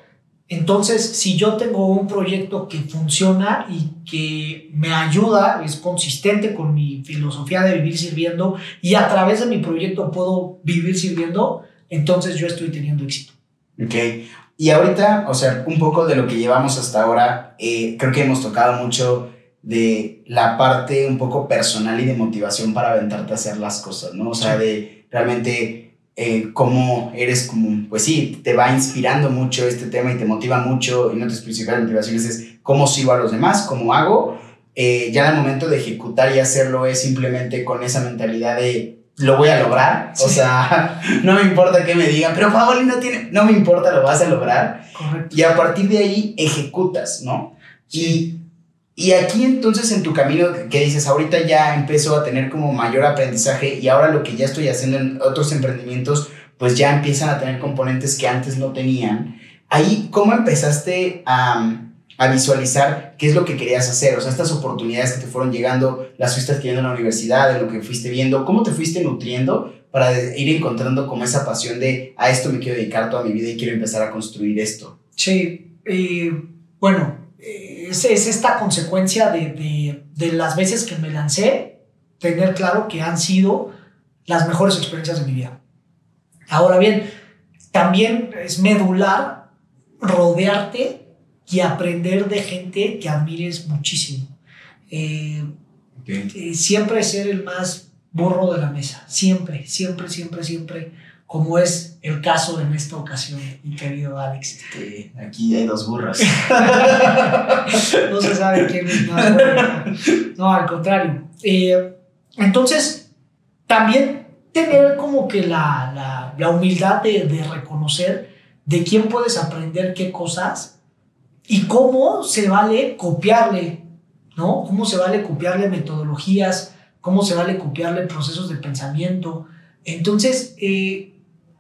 Entonces, si yo tengo un proyecto que funciona y que me ayuda, es consistente con mi filosofía de vivir sirviendo y a través de mi proyecto puedo vivir sirviendo, entonces yo estoy teniendo éxito. Ok. Y ahorita, o sea, un poco de lo que llevamos hasta ahora, eh, creo que hemos tocado mucho de la parte un poco personal y de motivación para aventarte a hacer las cosas, ¿no? O sea, de realmente eh, cómo eres como, pues sí, te va inspirando mucho este tema y te motiva mucho, y una de tus principales motivaciones es cómo sigo a los demás, cómo hago. Eh, ya en el momento de ejecutar y hacerlo es simplemente con esa mentalidad de lo voy a lograr. O sea, [laughs] no me importa que me digan, pero Paoli no tiene, no me importa, lo vas a lograr. Correcto. Y a partir de ahí ejecutas, ¿no? Sí. Y, y aquí entonces en tu camino que dices, ahorita ya empezó a tener como mayor aprendizaje y ahora lo que ya estoy haciendo en otros emprendimientos, pues ya empiezan a tener componentes que antes no tenían. Ahí, ¿cómo empezaste a, a visualizar qué es lo que querías hacer? O sea, estas oportunidades que te fueron llegando, las fuiste adquiriendo en la universidad, de lo que fuiste viendo, ¿cómo te fuiste nutriendo para ir encontrando como esa pasión de a esto me quiero dedicar toda mi vida y quiero empezar a construir esto? Sí, eh, bueno, es, es, esta consecuencia de, de, de, las veces que me lancé, tener claro que han sido las mejores experiencias de mi vida. Ahora bien, también es medular rodearte y aprender de gente que admires muchísimo. Eh, okay. eh, siempre ser el más burro de la mesa, siempre, siempre, siempre, siempre como es el caso en esta ocasión, mi querido Alex. Este, aquí hay dos burras. [laughs] no se sabe quién es más. No, al contrario. Eh, entonces, también tener como que la, la, la humildad de, de, reconocer de quién puedes aprender qué cosas y cómo se vale copiarle, ¿no? Cómo se vale copiarle metodologías, cómo se vale copiarle procesos de pensamiento. Entonces, eh,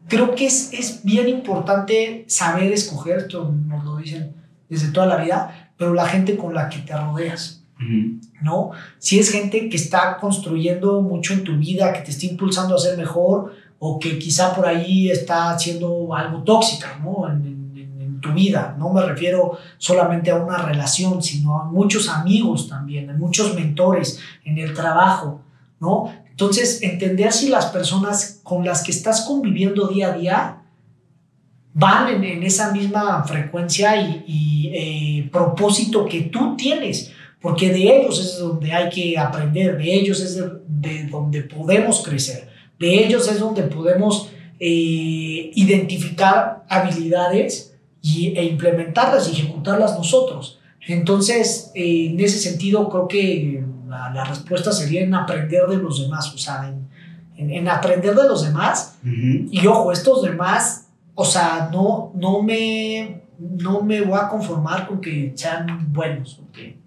creo que es, es bien importante saber escoger, esto nos lo dicen desde toda la vida, pero la gente con la que te rodeas, uh -huh. ¿no? Si es gente que está construyendo mucho en tu vida, que te está impulsando a ser mejor, o que quizá por ahí está haciendo algo tóxica, ¿no? En, en, en tu vida. No me refiero solamente a una relación, sino a muchos amigos también, a muchos mentores en el trabajo, ¿no? Entonces, entender si las personas con las que estás conviviendo día a día van en, esa misma frecuencia y, eh, propósito que tú tienes, porque de ellos es donde hay que aprender, de ellos es de, de donde podemos crecer, de ellos es donde podemos eh, identificar habilidades y, e implementarlas y ejecutarlas nosotros. Entonces, eh, en ese sentido, creo que la, la, respuesta sería en aprender de los demás, o sea, en, en, en aprender de los demás. Uh -huh. Y ojo, estos demás, o sea, no, no, me, no me voy a conformar con que sean buenos, okay?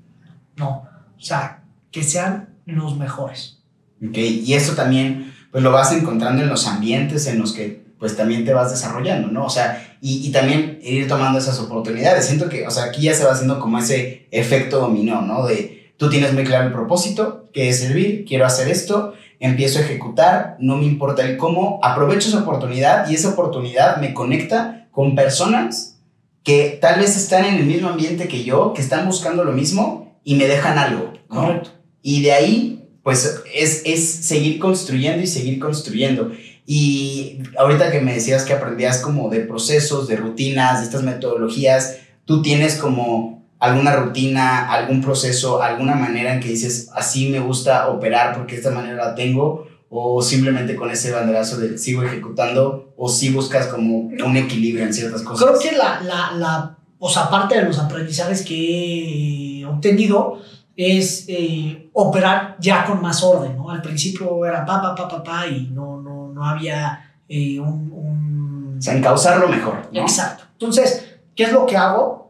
no, o sea, que sean los mejores. Ok, y eso también, pues lo vas encontrando en los ambientes en los que pues también te vas desarrollando, ¿no? O sea, y, y, también ir tomando esas oportunidades. Siento que, o sea, aquí ya se va haciendo como ese efecto dominó, ¿no? De tú tienes muy claro el propósito, que es servir, quiero hacer esto, empiezo a ejecutar, no me importa el cómo, aprovecho esa oportunidad y esa oportunidad me conecta con personas que tal vez están en el mismo ambiente que yo, que están buscando lo mismo y me dejan algo, ¿no? Correcto. Y de ahí, pues, es, es seguir construyendo y seguir construyendo. Y ahorita que me decías que aprendías como de procesos, de rutinas, de estas metodologías, tú tienes como alguna rutina, algún proceso, alguna manera en que dices, así me gusta operar porque esta manera la tengo, o simplemente con ese banderazo de sigo ejecutando, o si buscas como un equilibrio en ciertas cosas. Creo que la, la, la o sea, parte de los aprendizajes que he obtenido es eh, operar ya con más orden, ¿no? Al principio era pa, pa, pa, pa, pa, y no, no, no había eh, un, un... O sea, encauzarlo mejor, ¿no? Exacto. Entonces, ¿qué es lo que hago?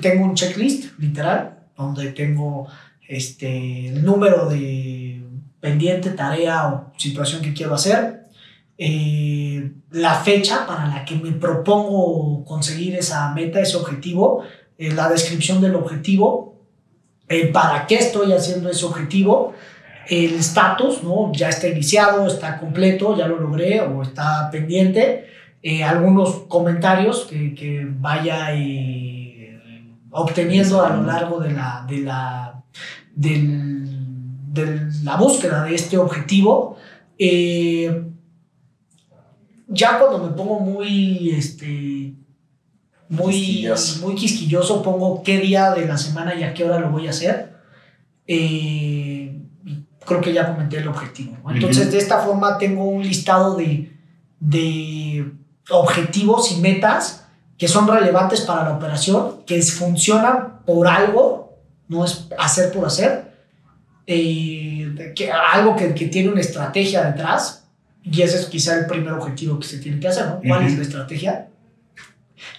Tengo un checklist, literal, donde tengo este, el número de pendiente, tarea o situación que quiero hacer, eh, la fecha para la que me propongo conseguir esa meta, ese objetivo, eh, la descripción del objetivo, para qué estoy haciendo ese objetivo, el estatus, ¿no? Ya está iniciado, está completo, ya lo logré o está pendiente. Eh, algunos comentarios que, que vaya obteniendo a lo largo de la, de la, de la búsqueda de este objetivo. Eh, ya cuando me pongo muy, este, muy quisquilloso. muy quisquilloso, pongo qué día de la semana y a qué hora lo voy a hacer. Eh, creo que ya comenté el objetivo. Entonces, de esta forma tengo un listado de, de objetivos y metas que son relevantes para la operación, que funcionan por algo, no es hacer por hacer, eh, que, algo que, que, tiene una estrategia detrás, y ese es quizá el primer objetivo que se tiene que hacer, ¿no? ¿Cuál es la estrategia?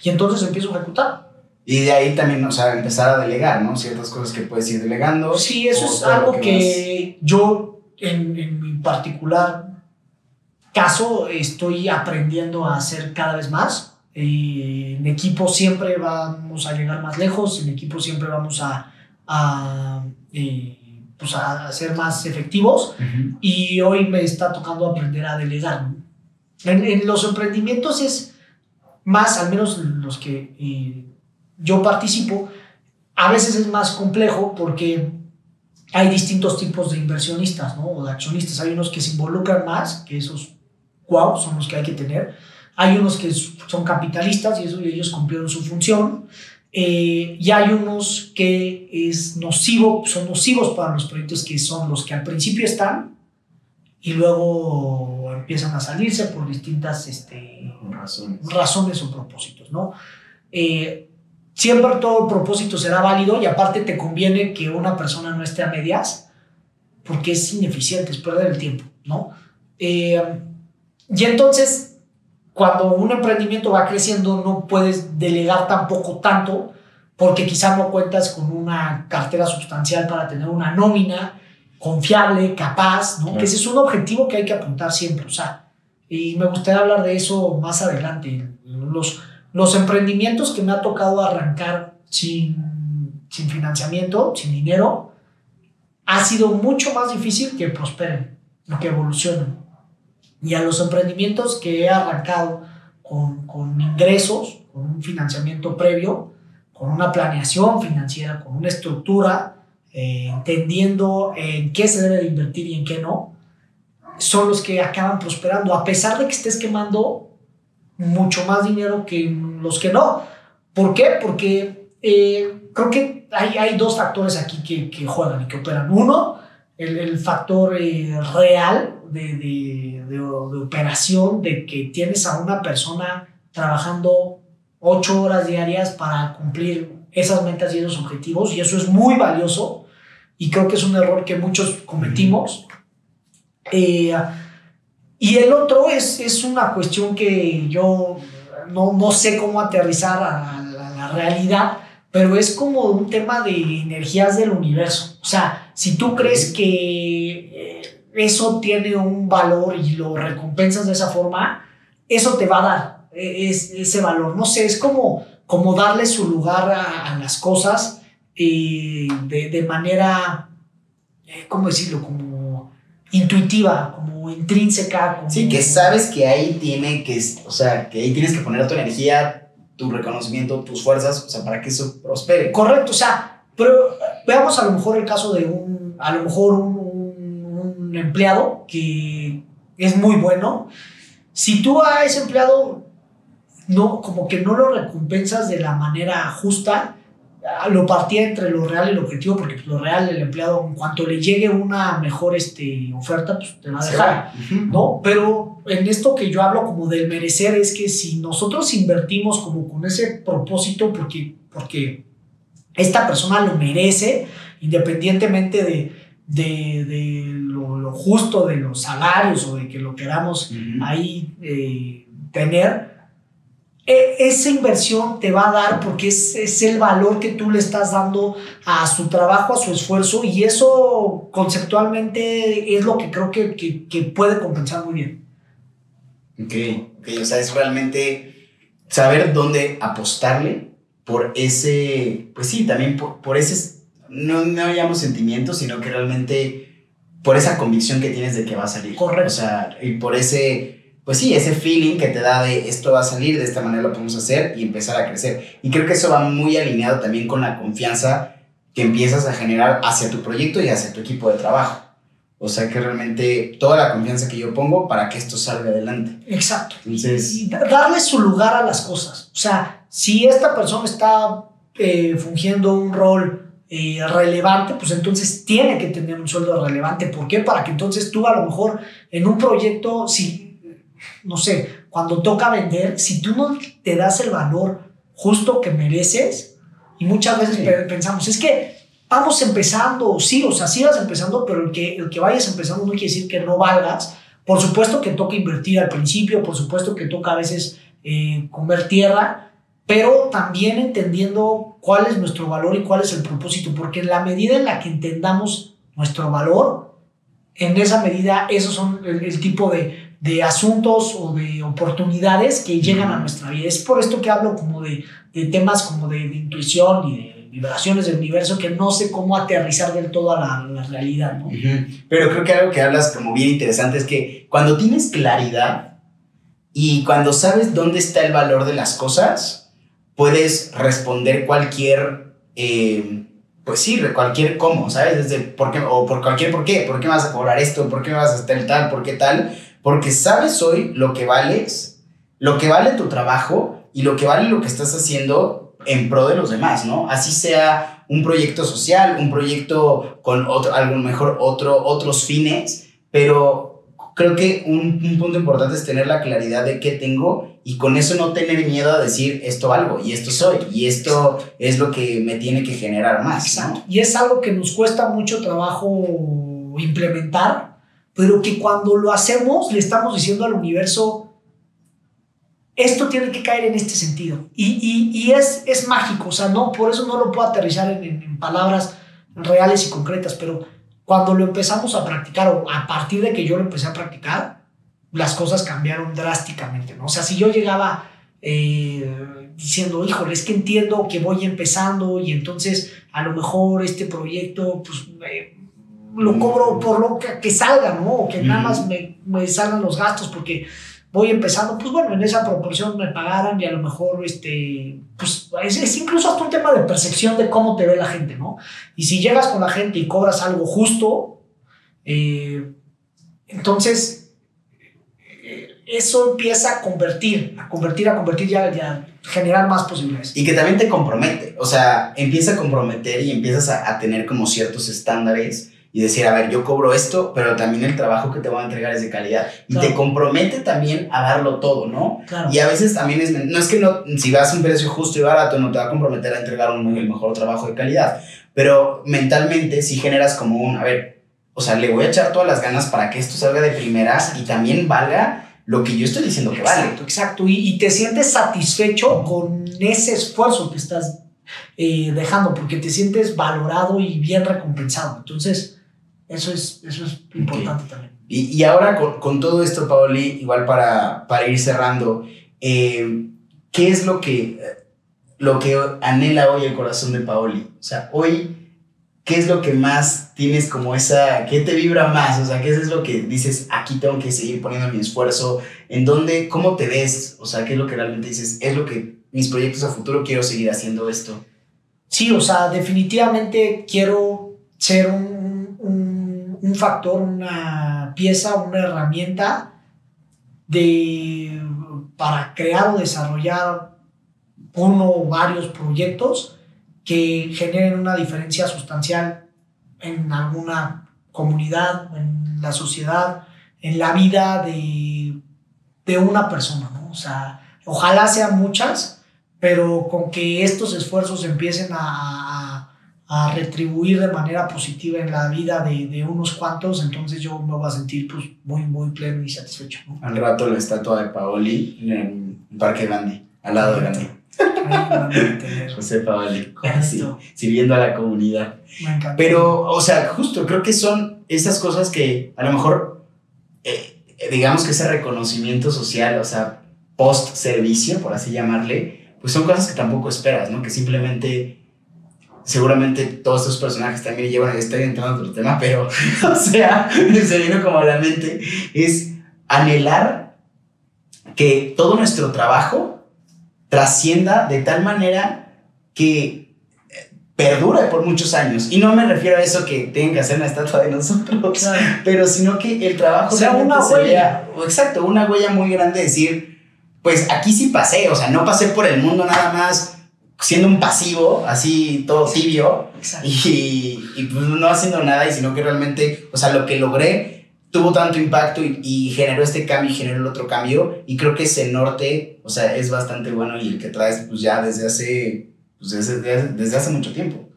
Y entonces empiezo a ejecutar. Y de ahí también, o sea, empezar a delegar, ¿no? Ciertas cosas que puedes ir delegando. Sí, eso es algo que, yo, en, en, mi particular caso, estoy aprendiendo a hacer cada vez más. Eh, en equipo siempre vamos a llegar más lejos, en equipo siempre vamos a, a, eh, pues a ser más efectivos. Y hoy me está tocando aprender a delegar. En, en, los emprendimientos es más, al menos los que... Eh, yo participo, a veces es más complejo porque hay distintos tipos de inversionistas, ¿no? O de accionistas. Hay unos que se involucran más, que esos, wow, son los que hay que tener. Hay unos que son capitalistas y eso, ellos cumplieron su función. Eh, y hay unos que es nocivo, son nocivos para los proyectos que son los que al principio están y luego empiezan a salirse por distintas este, razones. razones o propósitos, ¿no? Eh, siempre todo el propósito será válido y aparte te conviene que una persona no esté a medias porque es ineficiente, es perder el tiempo, ¿no? Eh, y entonces, cuando un emprendimiento va creciendo, no puedes delegar tampoco tanto porque quizás no cuentas con una cartera sustancial para tener una nómina confiable, capaz, ¿no? Que ese es un objetivo que hay que apuntar siempre, o sea, y me gustaría hablar de eso más adelante. Los, los emprendimientos que me ha tocado arrancar sin, sin financiamiento, sin dinero, ha sido mucho más difícil que prosperen, que evolucionen. Y a los emprendimientos que he arrancado con, con ingresos, con un financiamiento previo, con una planeación financiera, con una estructura, eh, entendiendo en qué se debe de invertir y en qué no, son los que acaban prosperando, a pesar de que estés quemando mucho más dinero que los que no. ¿Por qué? Porque eh, creo que hay, hay, dos factores aquí que, que, juegan y que operan. Uno, el, el factor eh, real de, de, de, operación, de que tienes a una persona trabajando ocho horas diarias para cumplir esas metas y esos objetivos, y eso es muy valioso, y creo que es un error que muchos cometimos. Eh, y el otro es, es una cuestión que yo no, no sé cómo aterrizar a la, realidad, pero es como un tema de energías del universo. O sea, si tú crees que eso tiene un valor y lo recompensas de esa forma, eso te va a dar e, es, ese valor. No sé, es como, como darle su lugar a, las cosas eh, de, de, manera, eh, ¿cómo decirlo? Como intuitiva, como intrínseca. Sí, que sabes que ahí tiene que, o sea, que ahí tienes que poner tu energía, tu reconocimiento, tus fuerzas, o sea, para que eso prospere. Correcto, o sea, pero veamos a lo mejor el caso de un, a lo mejor un, un empleado que es muy bueno. Si tú a ese empleado no, como que no lo recompensas de la manera justa, lo partía entre lo real y lo objetivo, porque pues, lo real, el empleado, en cuanto le llegue una mejor este, oferta, pues te va a dejar, ¿no? Pero en esto que yo hablo como del merecer, es que si nosotros invertimos como con ese propósito, porque, porque esta persona lo merece, independientemente de, de, justo de los salarios o de que lo queramos ahí eh, tener, e, esa inversión te va a dar porque es, es, el valor que tú le estás dando a su trabajo, a su esfuerzo y eso conceptualmente es lo que creo que, que, que puede compensar muy bien. Ok, ok, o sea, es realmente saber dónde apostarle por ese, pues sí, también por, por ese, no, no llamo sentimiento, sino que realmente por esa convicción que tienes de que va a salir. Correcto. O sea, y por ese pues sí, ese feeling que te da de esto va a salir, de esta manera lo podemos hacer y empezar a crecer. Y creo que eso va muy alineado también con la confianza que empiezas a generar hacia tu proyecto y hacia tu equipo de trabajo. O sea que realmente toda la confianza que yo pongo para que esto salga adelante. Exacto. Entonces, y darle su lugar a las cosas. O sea, si esta persona está eh, fungiendo un rol eh, relevante, pues entonces tiene que tener un sueldo relevante. ¿Por qué? Para que entonces tú a lo mejor en un proyecto, si no sé, cuando toca vender, si tú no te das el valor justo que mereces, y muchas veces pensamos, es que vamos empezando, sí, o sea, sí vas empezando, pero el que, el que vayas empezando no quiere decir que no valgas. Por supuesto que toca invertir al principio, por supuesto que toca a veces eh, comer tierra, pero también entendiendo cuál es nuestro valor y cuál es el propósito, porque en la medida en la que entendamos nuestro valor, en esa medida esos son el tipo de, de asuntos o de oportunidades que llegan a nuestra vida. Es por esto que hablo como de, de temas como de, intuición y de vibraciones del universo que no sé cómo aterrizar del todo a la, la realidad, ¿no? Pero creo que algo que hablas como bien interesante es que cuando tienes claridad y cuando sabes dónde está el valor de las cosas, puedes responder cualquier... Eh, pues sí, cualquier cómo, ¿sabes? Desde por qué, o por cualquier por qué, por qué vas a cobrar esto, por qué vas a estar tal, por qué tal, porque sabes hoy lo que vales, lo que vale tu trabajo y lo que vale lo que estás haciendo en pro de los demás, ¿no? Así sea un proyecto social, un proyecto con otro, algo mejor, otro, otros fines, pero creo que un, un, punto importante es tener la claridad de qué tengo y con eso no tener miedo a decir esto valgo y esto soy y esto es lo que me tiene que generar más. ¿no? Y es algo que nos cuesta mucho trabajo implementar pero que cuando lo hacemos le estamos diciendo al universo, esto tiene que caer en este sentido. Y, y, es, es mágico, o sea, no, por eso no lo puedo aterrizar en, en, palabras reales y concretas, pero cuando lo empezamos a practicar, o a partir de que yo lo empecé a practicar, las cosas cambiaron drásticamente, ¿no? O sea, si yo llegaba eh, diciendo, híjole, es que entiendo que voy empezando y entonces a lo mejor este proyecto, pues... Eh, lo cobro por lo que, que salga, ¿no? O que nada más me, me, salgan los gastos porque voy empezando, pues bueno, en esa proporción me pagaran y a lo mejor, este, pues es, es, incluso hasta un tema de percepción de cómo te ve la gente, ¿no? Y si llegas con la gente y cobras algo justo, eh, entonces eh, eso empieza a convertir, a convertir, a convertir ya, ya generar más posibilidades. Y que también te compromete, o sea, empieza a comprometer y empiezas a, a tener como ciertos estándares y decir, a ver, yo cobro esto, pero también el trabajo que te voy a entregar es de calidad. Y te compromete también a darlo todo, ¿no? Claro. Y a veces también es, no es que no, si vas a un precio justo y barato, no te va a comprometer a entregar un, el mejor trabajo de calidad, pero mentalmente si generas como un, a ver, o sea, le voy a echar todas las ganas para que esto salga de primeras y también valga lo que yo estoy diciendo que vale. Exacto, exacto. Y, y te sientes satisfecho con ese esfuerzo que estás eh, dejando, porque te sientes valorado y bien recompensado. Entonces, eso es, eso es importante también. Y, y ahora con, con, todo esto, Paoli, igual para, para ir cerrando, eh, ¿qué es lo que, lo que anhela hoy el corazón de Paoli? O sea, hoy, ¿qué es lo que más tienes como esa, qué te vibra más? O sea, ¿qué es lo que dices, aquí tengo que seguir poniendo mi esfuerzo? ¿En dónde, cómo te ves? O sea, ¿qué es lo que realmente dices? Es lo que mis proyectos a futuro quiero seguir haciendo esto. Sí, o sea, definitivamente quiero ser un un factor, una pieza, una herramienta de, para crear o desarrollar uno o varios proyectos que generen una diferencia sustancial en alguna comunidad, en la sociedad, en la vida de, de una persona, ¿no? O sea, ojalá sean muchas, pero con que estos esfuerzos empiecen a, a retribuir de manera positiva en la vida de, de, unos cuantos, entonces yo me voy a sentir pues muy, muy pleno y satisfecho. ¿no? Al rato la estatua de Paoli en el Parque Gandhi. al lado de mí. José Paoli, sí, sirviendo a la comunidad. Me encanta. Pero, o sea, justo creo que son esas cosas que a lo mejor, eh, digamos que ese reconocimiento social, o sea, post servicio, por así llamarle, pues son cosas que tampoco esperas, ¿no? Que simplemente seguramente todos estos personajes también llevan, estoy entrando en otro tema, pero, [laughs] o sea, se vino como a la mente, es anhelar que todo nuestro trabajo trascienda de tal manera que eh, perdure por muchos años. Y no me refiero a eso que tengan que hacer una estatua de nosotros, [laughs] pero sino que el trabajo sea una huella. exacto, una huella muy grande, decir, pues aquí sí pasé, o sea, no pasé por el mundo nada más siendo un pasivo, así todo tibio, y, y, pues no haciendo nada, y sino que realmente, o sea, lo que logré tuvo tanto impacto y, generó este cambio y generó el otro cambio, y creo que ese norte, o sea, es bastante bueno y el que traes, pues ya desde hace, pues desde, desde hace mucho tiempo.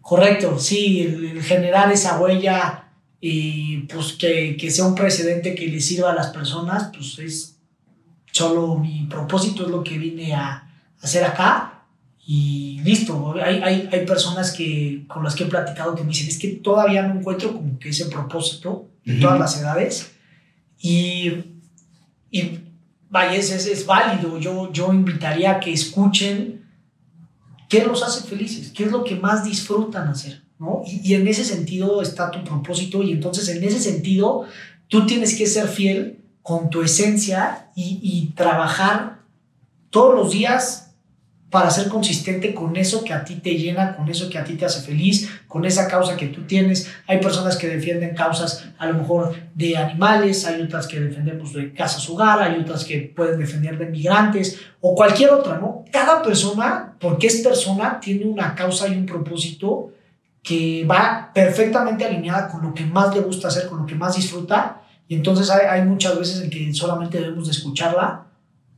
Correcto, sí, el, generar esa huella y pues que, que sea un precedente que le sirva a las personas, pues es solo mi propósito, es lo que vine a hacer acá y listo, hay, hay, hay, personas que, con las que he platicado que me dicen, es que todavía no encuentro como que ese propósito de todas las edades. Y, y vaya, es, es, es, válido. Yo, yo invitaría a que escuchen qué los hace felices, qué es lo que más disfrutan hacer. ¿no? Y, y en ese sentido está tu propósito y entonces en ese sentido tú tienes que ser fiel con tu esencia y, y trabajar todos los días para ser consistente con eso que a ti te llena, con eso que a ti te hace feliz, con esa causa que tú tienes. Hay personas que defienden causas a lo mejor de animales, hay otras que defendemos de casas hogar, hay otras que pueden defender de migrantes o cualquier otra, ¿no? Cada persona, porque es persona, tiene una causa y un propósito que va perfectamente alineada con lo que más le gusta hacer, con lo que más disfruta. Y entonces hay, hay muchas veces en que solamente debemos de escucharla,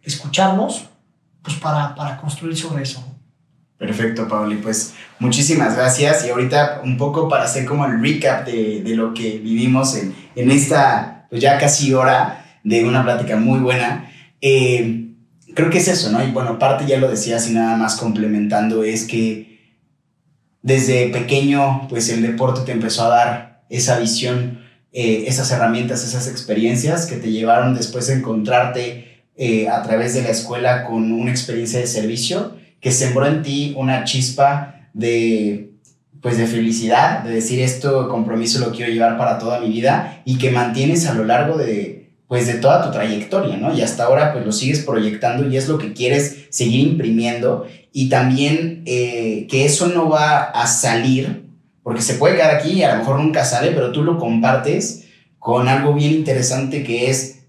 escucharnos pues para, para construir sobre eso. Perfecto, Pauli. Pues muchísimas gracias. Y ahorita un poco para hacer como el recap de, de lo que vivimos en, en, esta, pues ya casi hora de una plática muy buena. Eh, creo que es eso, ¿no? Y bueno, parte ya lo decías y nada más complementando es que desde pequeño, pues el deporte te empezó a dar esa visión, eh, esas herramientas, esas experiencias que te llevaron después a encontrarte eh, a través de la escuela con una experiencia de servicio que sembró en ti una chispa de pues de felicidad, de decir esto compromiso lo quiero llevar para toda mi vida y que mantienes a lo largo de pues de toda tu trayectoria, ¿no? Y hasta ahora pues lo sigues proyectando y es lo que quieres seguir imprimiendo y también eh, que eso no va a salir porque se puede quedar aquí y a lo mejor nunca sale, pero tú lo compartes con algo bien interesante que es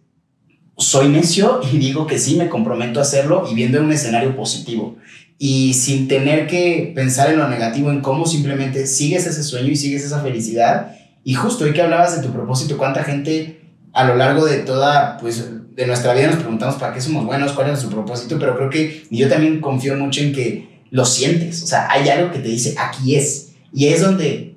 soy necio y digo que sí, me comprometo a hacerlo y viendo un escenario positivo. Y sin tener que pensar en lo negativo, en cómo simplemente sigues ese sueño y sigues esa felicidad. Y justo hoy que hablabas de tu propósito, cuánta gente a lo largo de toda, pues, de nuestra vida nos preguntamos para qué somos buenos, cuál es su propósito, pero creo que yo también confío mucho en que lo sientes, o sea, hay algo que te dice, aquí es. Y es donde,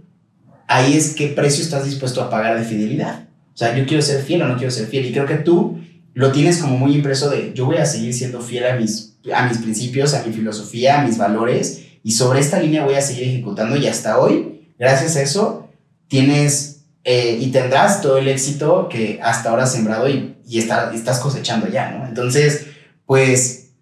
ahí es qué precio estás dispuesto a pagar de fidelidad. O sea, yo quiero ser fiel o no quiero ser fiel. Y creo que tú lo tienes como muy impreso de yo voy a seguir siendo fiel a mis, a mis principios, a mi filosofía, a mis valores y sobre esta línea voy a seguir ejecutando y hasta hoy, gracias a eso, tienes eh, y tendrás todo el éxito que hasta ahora has sembrado y, y estás cosechando ya, ¿no? Entonces, pues,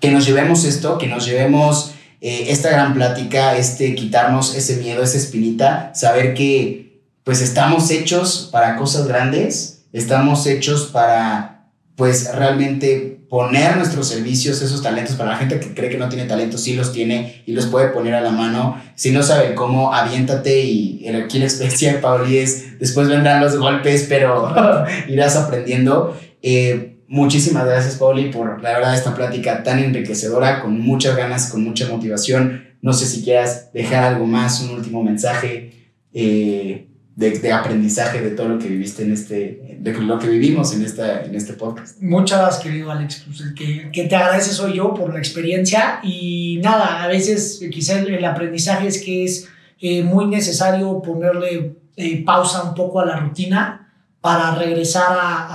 que nos llevemos esto, que nos llevemos eh, esta gran plática, este quitarnos ese miedo, esa espinita, saber que pues estamos hechos para cosas grandes, estamos hechos para pues realmente poner nuestros servicios, esos talentos, para la gente que cree que no tiene talento, sí los tiene y los puede poner a la mano. Si no sabe cómo, aviéntate y aquí la experiencia de Pauli es, después vendrán los golpes, pero [laughs] irás aprendiendo. Eh, muchísimas gracias, Pauli, por la verdad esta plática tan enriquecedora, con muchas ganas, con mucha motivación. No sé si quieras dejar algo más, un último mensaje. Eh, de, aprendizaje de todo lo que viviste en este, de lo que vivimos en, esta, en este podcast. Muchas gracias, querido Alex. Pues el que, que te agradece soy yo por la experiencia y nada, a veces quizá el, aprendizaje es que es eh, muy necesario ponerle eh, pausa un poco a la rutina para regresar a,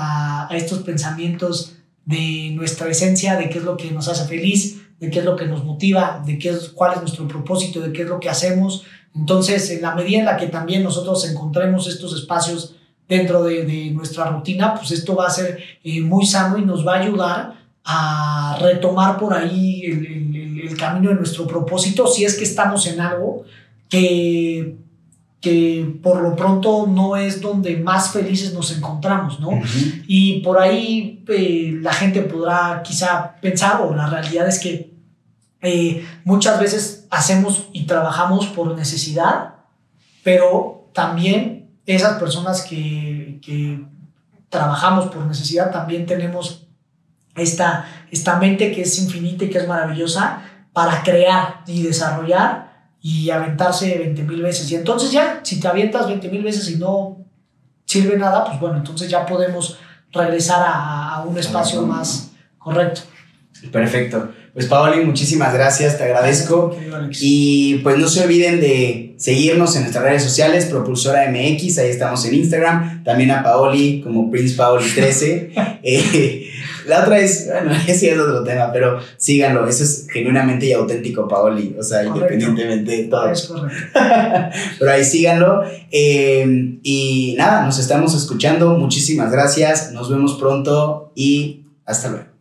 a, a estos pensamientos de nuestra esencia, de qué es lo que nos hace feliz, de qué es lo que nos motiva, de qué es, cuál es nuestro propósito, de qué es lo que hacemos. Entonces, en la medida en la que también nosotros encontremos estos espacios dentro de, de nuestra rutina, pues esto va a ser eh, muy sano y nos va a ayudar a retomar por ahí el, el, el, camino de nuestro propósito si es que estamos en algo que que por lo pronto no es donde más felices nos encontramos, ¿no? Uh -huh. Y por ahí eh, la gente podrá quizá pensar, o la realidad es que eh, muchas veces hacemos y trabajamos por necesidad, pero también esas personas que, que trabajamos por necesidad, también tenemos esta, esta mente que es infinita y que es maravillosa para crear y desarrollar y aventarse 20 mil veces. Y entonces ya, si te avientas 20 mil veces y no sirve nada, pues bueno, entonces ya podemos regresar a, a un espacio más correcto. Perfecto. Pues Paoli, muchísimas gracias, te agradezco. Y pues no se olviden de seguirnos en nuestras redes sociales, Propulsora MX, ahí estamos en Instagram, también a Paoli como Prince Paoli 13. [laughs] eh, la otra es, bueno, ese [laughs] es otro tema, pero síganlo, eso es genuinamente y auténtico Paoli, o sea, correcto. independientemente de todo. Es correcto. [laughs] pero ahí síganlo. Eh, y nada, nos estamos escuchando, muchísimas gracias, nos vemos pronto y hasta luego.